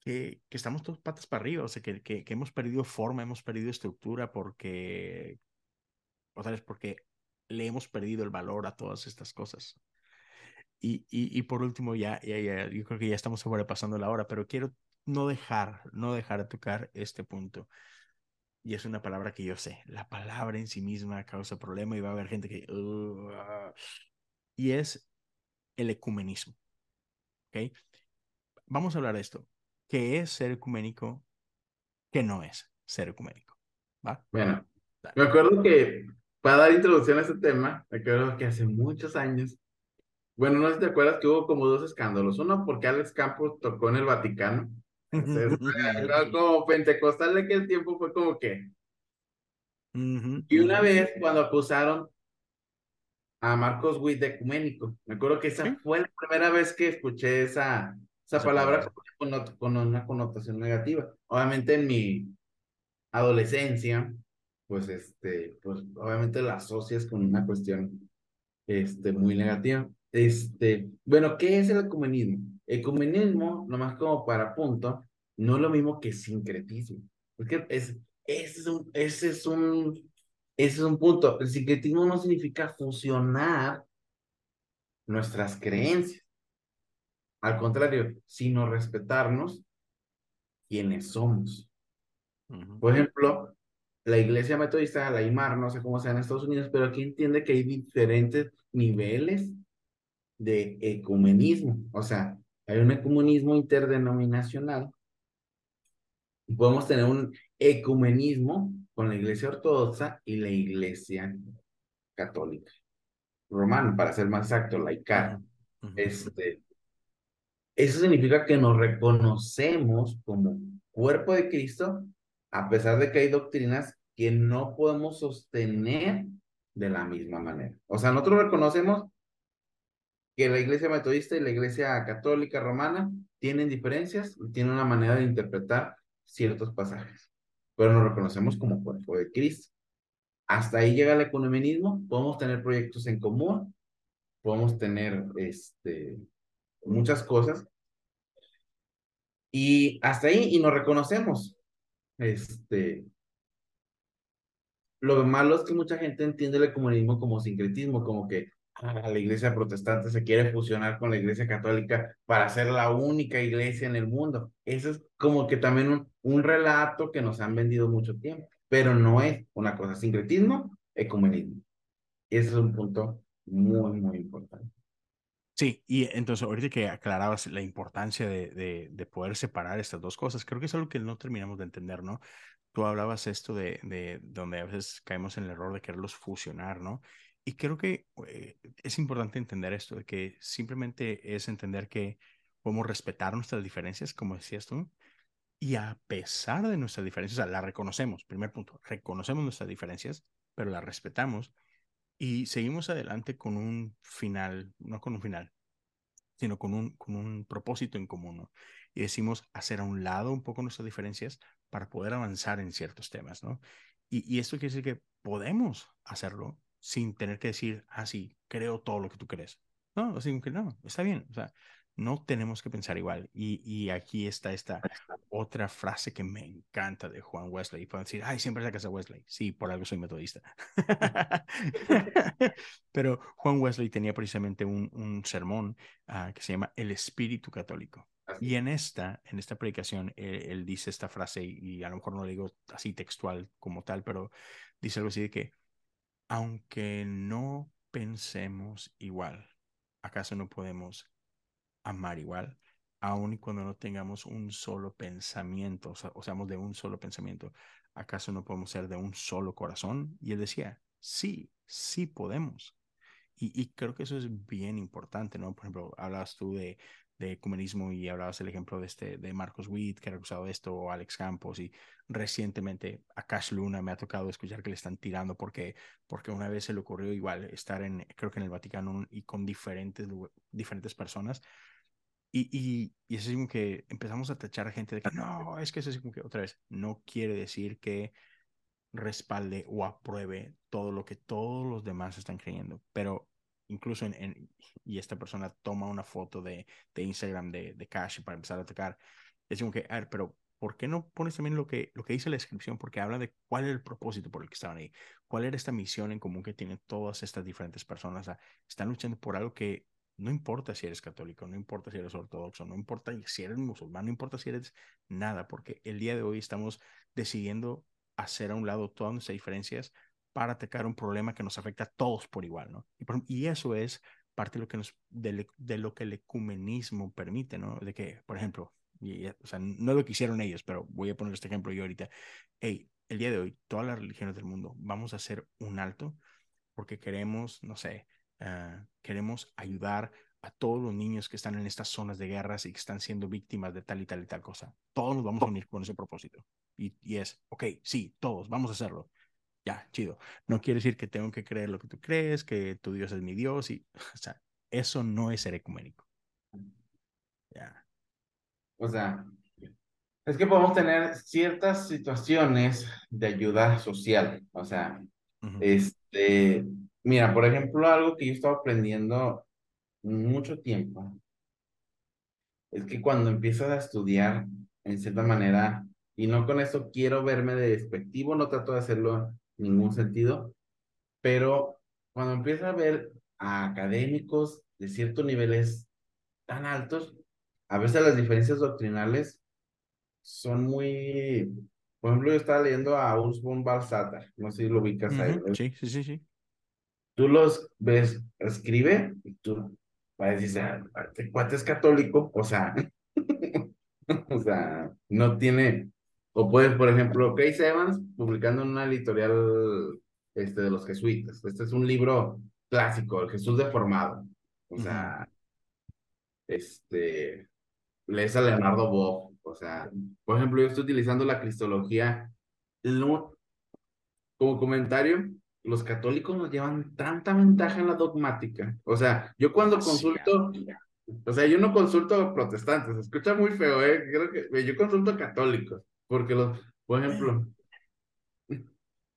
Que, estamos todos patas para arriba, o sea, que, hemos perdido forma, hemos perdido estructura porque, otra vez, porque le hemos perdido el valor a todas estas cosas. Y, y, y por último, ya, ya, ya, yo creo que ya estamos sobrepasando la hora, pero quiero no dejar, no dejar de tocar este punto. Y es una palabra que yo sé, la palabra en sí misma causa problema y va a haber gente que... y es el ecumenismo. ¿Ok? Vamos a hablar de esto. ¿Qué es ser ecuménico? ¿Qué no es ser ecuménico? ¿Va? Bueno, me acuerdo que para dar introducción a este tema, me acuerdo que hace muchos años bueno, no sé si te acuerdas que hubo como dos escándalos. Uno porque Alex Campos tocó en el Vaticano. Como pentecostal de aquel tiempo fue como que. Y una vez cuando acusaron a Marcos Witt de ecuménico, me acuerdo que esa fue la primera vez que escuché esa, esa, palabra con, con, una connotación negativa. Obviamente en mi adolescencia, pues este, pues obviamente la asocias con una cuestión este, muy negativa. Este, bueno, ¿qué es el ecumenismo? Ecumenismo, nomás como para punto, no es lo mismo que sincretismo. Porque es, ese, es un, ese, es un, ese es un punto. El sincretismo no significa fusionar nuestras creencias. Al contrario, sino respetarnos quienes somos. Por ejemplo, la iglesia metodista, la IMAR, no sé cómo sea en Estados Unidos, pero aquí entiende que hay diferentes niveles de ecumenismo. O sea, hay un ecumenismo interdenominacional. Y podemos tener un ecumenismo con la iglesia ortodoxa y la iglesia católica. Romana, para ser más exacto, laica. Este, eso significa que nos reconocemos como cuerpo de Cristo, a pesar de que hay doctrinas que no podemos sostener de la misma manera. O sea, nosotros reconocemos que la iglesia metodista y la iglesia católica romana tienen diferencias y tienen una manera de interpretar ciertos pasajes, pero nos reconocemos como cuerpo de Cristo. Hasta ahí llega el ecumenismo, podemos tener proyectos en común, podemos tener este, muchas cosas, y hasta ahí, y nos reconocemos. Este, lo malo es que mucha gente entiende el ecumenismo como sincretismo, como que la iglesia protestante se quiere fusionar con la iglesia católica para ser la única iglesia en el mundo. Eso es como que también un, un relato que nos han vendido mucho tiempo, pero no es una cosa, sincretismo, ecumenismo. Ese es un punto muy, muy importante. Sí, y entonces ahorita que aclarabas la importancia de, de, de, poder separar estas dos cosas, creo que es algo que no terminamos de entender, ¿no? Tú hablabas esto de, de donde a veces caemos en el error de quererlos fusionar, ¿no? Y creo que eh, es importante entender esto, de que simplemente es entender que podemos respetar nuestras diferencias, como decías tú, y a pesar de nuestras diferencias, o sea, las reconocemos, primer punto, reconocemos nuestras diferencias, pero las respetamos y seguimos adelante con un final, no con un final, sino con un, con un propósito en común, ¿no? Y decimos hacer a un lado un poco nuestras diferencias para poder avanzar en ciertos temas, ¿no? Y, y esto quiere decir que podemos hacerlo sin tener que decir, ah, sí, creo todo lo que tú crees. No, así que no, está bien. O sea, no tenemos que pensar igual. Y, y aquí está esta otra frase que me encanta de Juan Wesley. Pueden decir, ay, siempre sacas a Wesley. Sí, por algo soy metodista. Pero Juan Wesley tenía precisamente un, un sermón uh, que se llama El Espíritu Católico. Y en esta, en esta predicación, él, él dice esta frase, y, y a lo mejor no lo digo así textual como tal, pero dice algo así de que aunque no pensemos igual, ¿acaso no podemos amar igual? aun cuando no tengamos un solo pensamiento, o, sea, o seamos de un solo pensamiento, ¿acaso no podemos ser de un solo corazón? Y él decía, sí, sí podemos. Y, y, creo que eso es bien importante, ¿no? Por ejemplo, hablas tú de, de ecumenismo y hablabas el ejemplo de, este, de Marcos Witt, que ha acusado de esto, o Alex Campos, y recientemente a Cash Luna me ha tocado escuchar que le están tirando porque, porque una vez se le ocurrió igual estar en, creo que en el Vaticano y con diferentes, diferentes personas. Y, y, y es como que empezamos a tachar a gente de que no, es que eso es como que otra vez, no quiere decir que respalde o apruebe todo lo que todos los demás están creyendo, pero incluso en, en y esta persona toma una foto de, de Instagram de, de Cash para empezar a atacar, es como que, a ver, pero ¿por qué no pones también lo que, lo que dice la descripción? Porque habla de cuál es el propósito por el que estaban ahí, cuál era esta misión en común que tienen todas estas diferentes personas. O están luchando por algo que no importa si eres católico, no importa si eres ortodoxo, no importa si eres musulmán, no importa si eres nada, porque el día de hoy estamos decidiendo hacer a un lado todas nuestras diferencias para atacar un problema que nos afecta a todos por igual, ¿no? Y, y eso es parte de lo que nos, de, de, lo que el ecumenismo permite, ¿no? De que, por ejemplo, y, o sea, no lo que hicieron ellos, pero voy a poner este ejemplo yo ahorita. Hey, el día de hoy, todas las religiones del mundo, vamos a hacer un alto porque queremos, no sé, uh, queremos ayudar a todos los niños que están en estas zonas de guerras y que están siendo víctimas de tal y tal y tal cosa. Todos nos vamos a unir con ese propósito. Y, y es, ok, sí, todos, vamos a hacerlo. Ya, chido. No quiere decir que tengo que creer lo que tú crees, que tu Dios es mi Dios, y, o sea, eso no es ser ecuménico. Ya. O sea, es que podemos tener ciertas situaciones de ayuda social. O sea, uh -huh. este, mira, por ejemplo, algo que yo estaba aprendiendo mucho tiempo es que cuando empiezas a estudiar, en cierta manera, y no con eso quiero verme de despectivo, no trato de hacerlo ningún sentido, pero cuando empiezas a ver a académicos de ciertos niveles tan altos, a veces las diferencias doctrinales son muy... Por ejemplo, yo estaba leyendo a Urs von Balsatar, no sé si lo ubicas uh -huh. ahí. Sí, sí, sí, sí. Tú los ves, escribe, y tú dices, ah, el cuate es católico, o sea, o sea, no tiene, o puedes, por ejemplo, Case Evans publicando en una editorial este, de los jesuitas. Este es un libro clásico, El Jesús deformado. O sea, uh -huh. este, lees a Leonardo Boff. O sea, por ejemplo, yo estoy utilizando la cristología. Como comentario, los católicos nos llevan tanta ventaja en la dogmática. O sea, yo cuando consulto, o sea, yo no consulto protestantes, se escucha muy feo, ¿eh? Creo que yo consulto católicos, porque los, por ejemplo,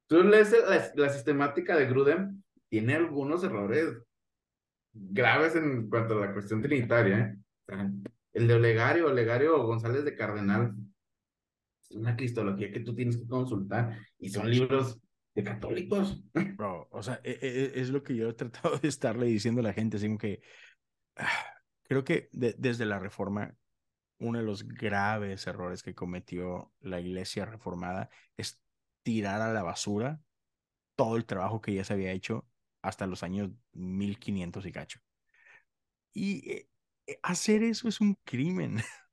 tú lees la, la sistemática de Grudem, tiene algunos errores graves en cuanto a la cuestión trinitaria, ¿eh? El de Olegario, Olegario González de Cardenal, es una cristología que tú tienes que consultar y son libros de católicos. Bro, o sea, es, es, lo que yo he tratado de estarle diciendo a la gente, así que creo que de, desde la reforma, uno de los graves errores que cometió la iglesia reformada es tirar a la basura todo el trabajo que ya se había hecho hasta los años 1500 y cacho. Y eh, hacer eso es un crimen.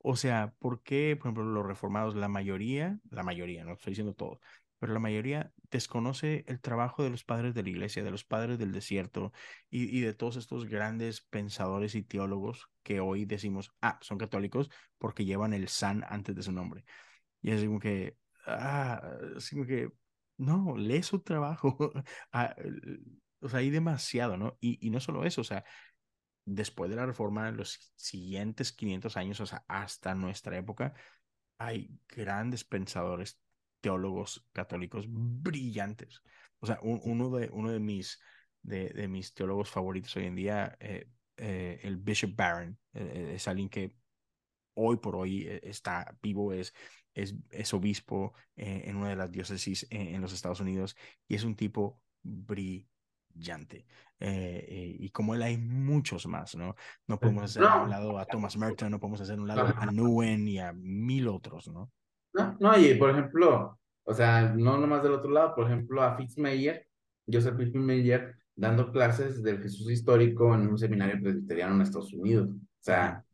O sea, ¿por qué, por ejemplo, los reformados, la mayoría, la mayoría, no estoy diciendo todos, pero la mayoría desconoce el trabajo de los padres de la iglesia, de los padres del desierto y, de todos estos grandes pensadores y teólogos que hoy decimos, ah, son católicos porque llevan el san antes de su nombre. Y es como que, ah, es como que, no, lee su trabajo. ah, o sea, hay demasiado, ¿no? Y, y no solo eso, o sea, después de la reforma, los siguientes 500 años, o sea, hasta nuestra época, hay grandes pensadores teólogos católicos brillantes. O sea, un, uno, de, uno de, mis, de, de, mis teólogos favoritos hoy en día, eh, eh, el Bishop Barron, eh, es alguien que hoy por hoy está vivo, es, es, es obispo en una de las diócesis en, en, los Estados Unidos y es un tipo brillante. y como él hay muchos más, ¿no? No podemos hacer un lado a Thomas Merton, no podemos hacer un lado a Nguyen y a mil otros, ¿no? No, no, y por ejemplo, o sea, no nomás del otro lado, por ejemplo, a Fitzmayer, Joseph Fitzmayer, dando clases del Jesús histórico en un seminario presbiteriano en Estados Unidos. O sea,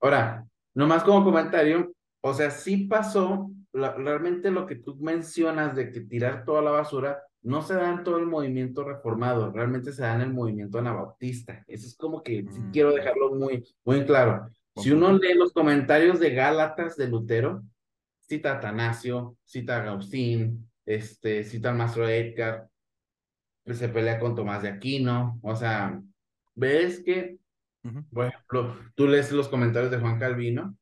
Ahora, nomás como comentario, o sea, sí pasó, la- realmente lo que tú mencionas de que tirar toda la basura no se da en todo el movimiento reformado, realmente se da en el movimiento anabautista. Eso es como que sí Mm, quiero dejarlo muy, muy claro. Si uno lee los comentarios de Gálatas de Lutero, cita a Atanasio, cita a Agustín, este, cita al maestro Edgar, se pelea con Tomás de Aquino, o sea, ves que, por ejemplo, tú lees los comentarios de Juan Calvino,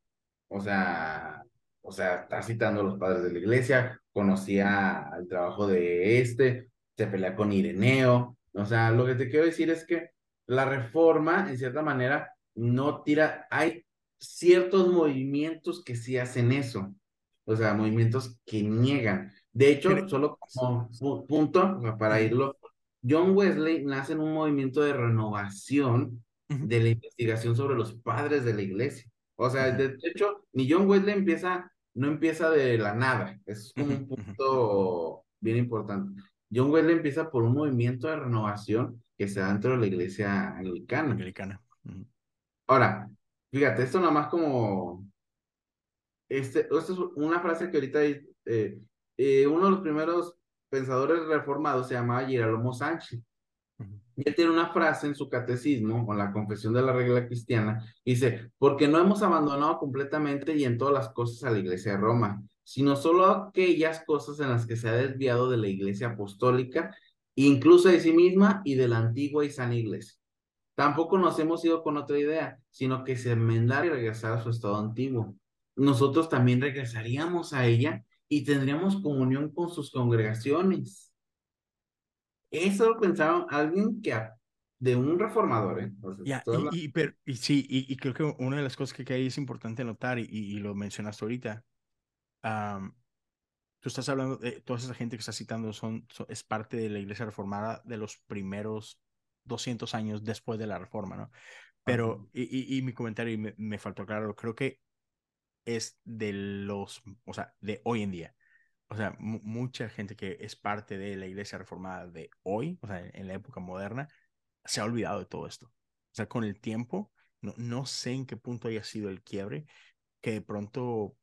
o sea, o sea, está citando a los padres de la iglesia, conocía el trabajo de este, se pelea con Ireneo, o sea, lo que te quiero decir es que la reforma, en cierta manera, no tira, hay ciertos movimientos que sí hacen eso, o sea, movimientos que niegan. De hecho, solo como pu- punto, o sea, para irlo, John Wesley nace en un movimiento de renovación de la investigación sobre los padres de la iglesia. O sea, de hecho, ni John Wesley empieza, no empieza de la nada. Es como un punto bien importante. John Wesley empieza por un movimiento de renovación que se da dentro de la iglesia anglicana. Ahora, fíjate, esto nada más como, este, esto es una frase que ahorita eh, eh, uno de los primeros pensadores reformados se llamaba Girolamo Sánchez. Y él tiene una frase en su catecismo, o la confesión de la regla cristiana, dice, porque no hemos abandonado completamente y en todas las cosas a la iglesia de Roma, sino solo aquellas cosas en las que se ha desviado de la iglesia apostólica, incluso de sí misma y de la antigua y sana iglesia. Tampoco nos hemos ido con otra idea, sino que se enmendar y regresar a su estado antiguo. Nosotros también regresaríamos a ella y tendríamos comunión con sus congregaciones. Eso lo pensaron alguien que de un reformador, ¿eh? Estoy y, hablando- y, pero, y sí, y, y creo que una de las cosas que, que ahí es importante notar, y, lo mencionaste ahorita, am, tú estás hablando de toda esa gente que estás citando, son, son- es parte de la iglesia reformada de los primeros 200 años después de la reforma, ¿no? Pero, y mi comentario, y me, me faltó claro, creo que es de los, o sea, de hoy en día. O sea, mu- mucha gente que es parte de la iglesia reformada de hoy, o sea, en, la época moderna, se ha olvidado de todo esto. O sea, con el tiempo, no, no sé en qué punto haya sido el quiebre, que de pronto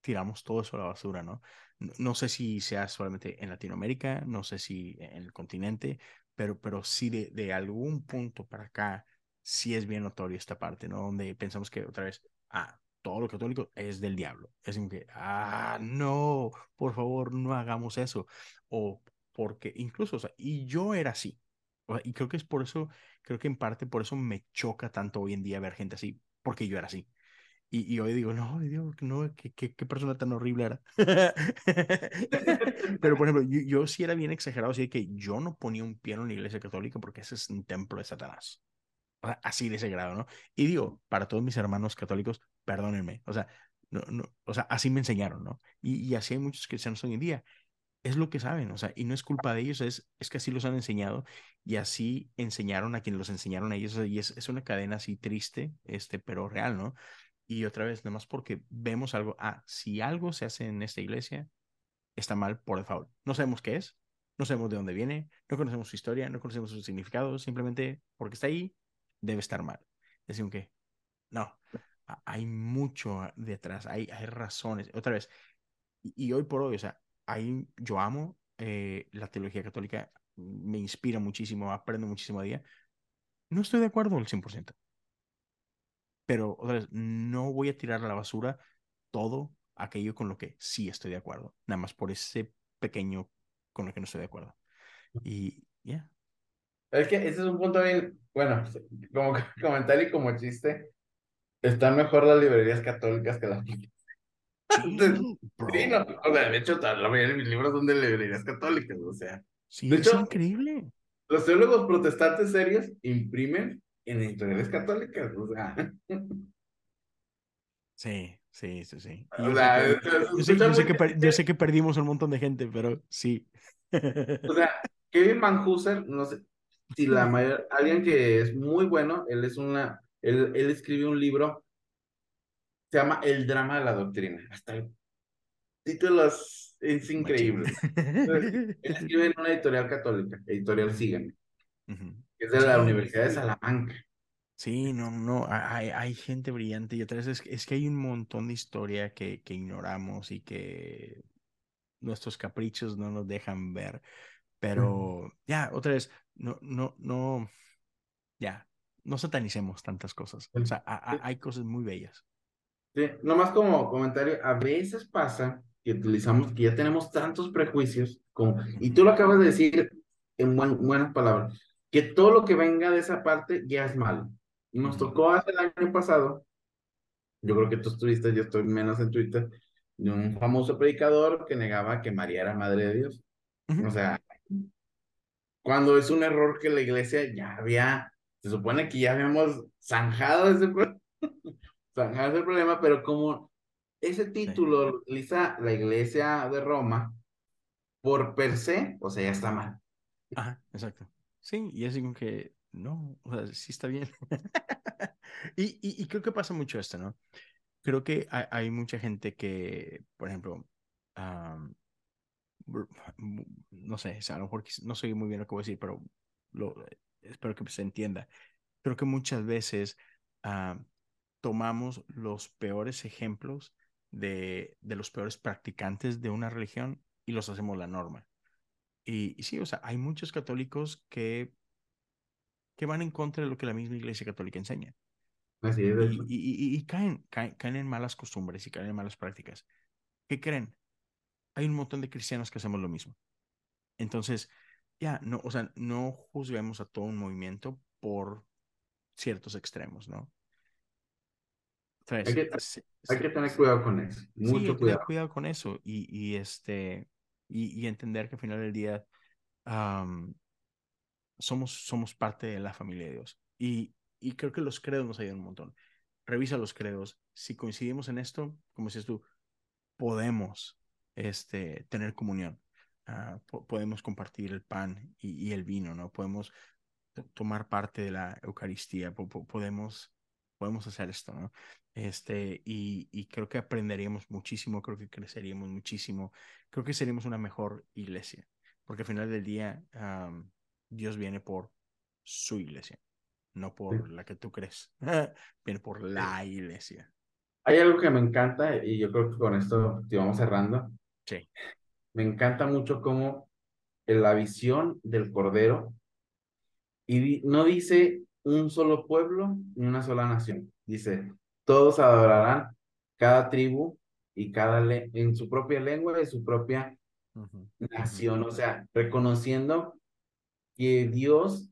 tiramos todo eso a la basura, ¿no? No, no sé si sea solamente en Latinoamérica, no sé si en el continente, pero, pero sí de, de algún punto para acá, sí es bien notorio esta parte, ¿no? Donde pensamos que otra vez, ah, todo lo católico es del diablo. Es como que, ah, no, por favor, no hagamos eso. O porque incluso, o sea, y yo era así. O sea, y creo que es por eso, creo que en parte por eso me choca tanto hoy en día ver gente así, porque yo era así. Y, y hoy digo, no, Dios, no, qué, qué, qué persona tan horrible era. Pero, por ejemplo, yo, yo sí era bien exagerado, así que yo no ponía un pie en una iglesia católica porque ese es un templo de Satanás. O sea, así de ese grado, ¿no? Y digo, para todos mis hermanos católicos, perdónenme, o sea, no, no, o sea, así me enseñaron, ¿no? Y, y así hay muchos cristianos hoy en día. Es lo que saben, o sea, y no es culpa de ellos, es, es que así los han enseñado y así enseñaron a quienes los enseñaron a ellos. Y es, es una cadena así triste, este, pero real, ¿no? Y otra vez, nada más porque vemos algo, ah, si algo se hace en esta iglesia, está mal por default. No sabemos qué es, no sabemos de dónde viene, no conocemos su historia, no conocemos su significado, simplemente porque está ahí, debe estar mal. Decir, que no, hay mucho detrás, hay, hay razones. Otra vez, y, y hoy por hoy, o sea, hay, yo amo eh, la teología católica, me inspira muchísimo, aprendo muchísimo a día. No estoy de acuerdo al 100%, pero otra vez, no voy a tirar a la basura todo aquello con lo que sí estoy de acuerdo, nada más por ese pequeño con lo que no estoy de acuerdo. Y ya. Es que ese es un punto bien, bueno, como comentario y como chiste, están mejor las librerías católicas que las Entonces, Sí, no, o sea, de hecho, la mayoría de mis libros son de librerías católicas, o sea. De Sí, es hecho, increíble. los teólogos protestantes serios imprimen en editoriales católicas, o sea. Sí, sí, sí, sí. Yo sé que, perdimos un montón de gente, pero sí. O sea, Kevin Van Hooser, no sé si la mayor, alguien que es muy bueno, él es una, él, él escribió un libro, se llama El drama de la doctrina. Hasta el título es, increíble. Él escribe en una editorial católica, editorial Sigan, Ujú. que es de la Universidad de Salamanca. Sí, no, no, hay, hay gente brillante y otra vez es, es que hay un montón de historia que, que ignoramos y que nuestros caprichos no nos dejan ver. Pero ya, otra vez, no, no, no, ya, no satanicemos tantas cosas. O sea, hay cosas muy bellas. Sí, nomás como comentario, a veces pasa que utilizamos, que ya tenemos tantos prejuicios, como, y tú lo acabas de decir en buenas palabras, que todo lo que venga de esa parte ya es malo. Nos tocó hace el año pasado, yo creo que tú estuviste, yo estoy menos en Twitter, de un famoso predicador que negaba que María era madre de Dios. O sea, cuando es un error que la iglesia ya había, se supone que ya habíamos zanjado ese, zanjado ese problema, pero como ese título lo utiliza la iglesia de Roma, por per se, o sea, ya está mal. Ajá, exacto. Sí, y es como que no, o sea, sí está bien. y, y, creo que pasa mucho esto, ¿no? Creo que hay, mucha gente que, por ejemplo, no sé, a lo mejor no sé muy bien lo que voy a decir, pero lo, espero que se entienda. Creo que muchas veces tomamos los peores ejemplos de, de los peores practicantes de una religión y los hacemos la norma. Y, y, sí, o sea, hay muchos católicos que que van en contra de lo que la misma Iglesia Católica enseña. Así es. Y, y, caen, caen, en malas costumbres y caen en malas prácticas. ¿Qué creen? Hay un montón de cristianos que hacemos lo mismo. Entonces, ya, no, o sea, no juzguemos a todo un movimiento por ciertos extremos, ¿no? hay, que, hay, que, tener cuidado con eso. Mucho sí, cuidado. Tener cuidado con eso y, y este, y, entender que al final del día somos, somos parte de la familia de Dios. Y, y creo que los credos nos ayudan un montón. Revisa los credos. Si coincidimos en esto, como dices tú, podemos este, tener comunión. Ah, podemos compartir el pan y, el vino, ¿no? Podemos tomar parte de la Eucaristía, podemos, podemos hacer esto, ¿no? Este, y, y, creo que aprenderíamos muchísimo, creo que creceríamos muchísimo, creo que seríamos una mejor iglesia, porque al final del día, Dios viene por su iglesia, no por la que tú crees, viene por la iglesia. Hay algo que me encanta y yo creo que con esto te vamos cerrando. Sí. Me encanta mucho cómo en la visión del Cordero y no dice un solo pueblo ni una sola nación. Dice, todos adorarán cada tribu y cada en su propia lengua y su propia nación. O sea, reconociendo que Dios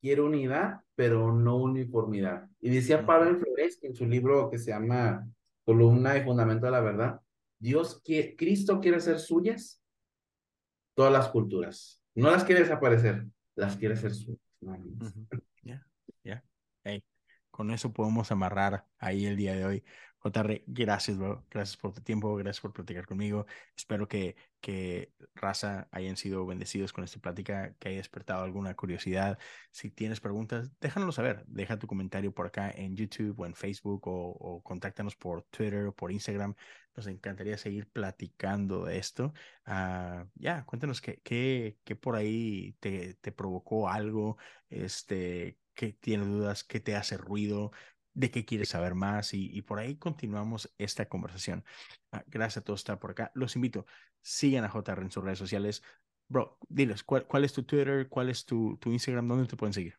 quiere unidad, pero no uniformidad. Y decía Pablo Flores en su libro que se llama Columna y Fundamento de la Verdad, Dios quiere, Cristo quiere hacer suyas todas las culturas. No las quiere desaparecer, las quiere hacer suyas. Ya, ya. Con eso podemos amarrar ahí el día de hoy. JR, gracias, bro. Gracias por tu tiempo, gracias por platicar conmigo. Espero que, que raza hayan sido bendecidos con esta plática, que haya despertado alguna curiosidad. Si tienes preguntas, déjanoslo saber. Deja tu comentario por acá en YouTube o en Facebook o, o contáctanos por Twitter o por Instagram. Nos encantaría seguir platicando de esto. Ah, ya, cuéntanos qué, qué, qué, por ahí te, te provocó algo, este, qué tienes dudas, qué te hace ruido, de qué quieres saber más y, por ahí continuamos esta conversación. Ah, gracias a todos estar por acá. Los invito, sigan a JR en sus redes sociales. Bro, diles, ¿cuál, cuál es tu Twitter? ¿Cuál es tu, tu Instagram? ¿Dónde te pueden seguir?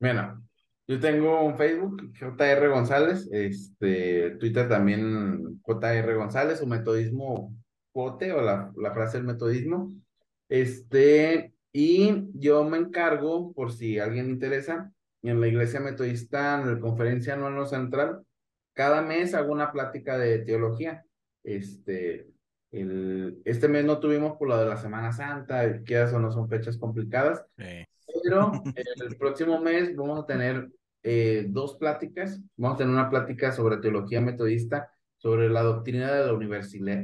Mira, yo tengo un Facebook, JR González, este, Twitter también JR González, o metodismo Cote o la, la frase del metodismo. Este, y yo me encargo, por si alguien le interesa, en la iglesia metodista, en la conferencia anual central, cada mes hago una plática de teología. Este, el, este mes no tuvimos por lo de la Semana Santa, que eso no son fechas complicadas, pero el próximo mes vamos a tener eh, dos pláticas. Vamos a tener una plática sobre teología metodista, sobre la doctrina de la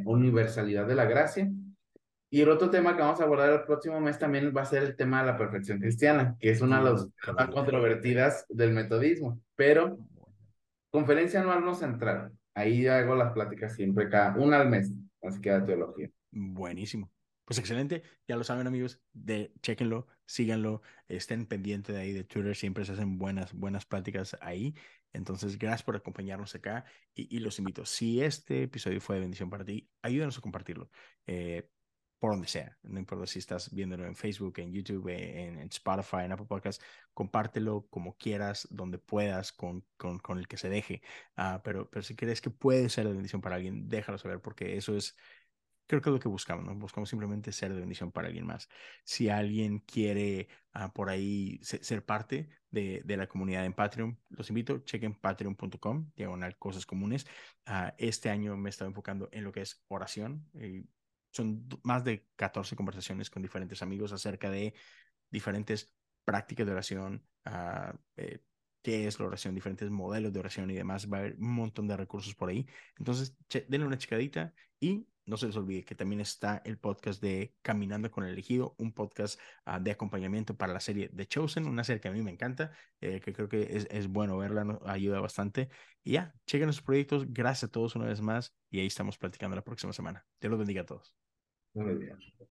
universalidad de la gracia y el otro tema que vamos a abordar el próximo mes también va a ser el tema de la perfección cristiana, que es una de las más controvertidas del metodismo. Pero, conferencia anual no central. Ahí hago las pláticas siempre, cada una al mes, así que de teología. Buenísimo. Pues excelente, ya lo saben amigos, de, chequenlo, síganlo, estén pendientes de ahí de Twitter, siempre se hacen buenas, buenas pláticas ahí. Entonces, gracias por acompañarnos acá y, los invito. Si este episodio fue de bendición para ti, ayúdanos a compartirlo. Eh, por donde sea, no importa si estás viéndolo en Facebook, en YouTube, en, Spotify, en Apple Podcasts, compártelo como quieras, donde puedas, con, con, con el que se deje. Uh, pero, pero si crees que puede ser de bendición para alguien, déjalo saber, porque eso es, creo que es lo que buscamos, ¿no? Buscamos simplemente ser de bendición para alguien más. Si alguien quiere uh, por ahí ser, parte de, de, la comunidad en Patreon, los invito, chequen patreon.com, diagonal cosas comunes. Uh, este año me he estado enfocando en lo que es oración. Y son más de 14 conversaciones con diferentes amigos acerca de diferentes prácticas de oración, uh, eh, qué es la oración, diferentes modelos de oración y demás. Va a haber un montón de recursos por ahí. Entonces, denle una checadita y no se les olvide que también está el podcast de Caminando con el Elegido, un podcast uh, de acompañamiento para la serie The Chosen, una serie que a mí me encanta, eh, que creo que es, es bueno verla, nos ayuda bastante. Y ya, chequen los proyectos. Gracias a todos una vez más y ahí estamos platicando la próxima semana. Dios los bendiga a todos. Muy bien.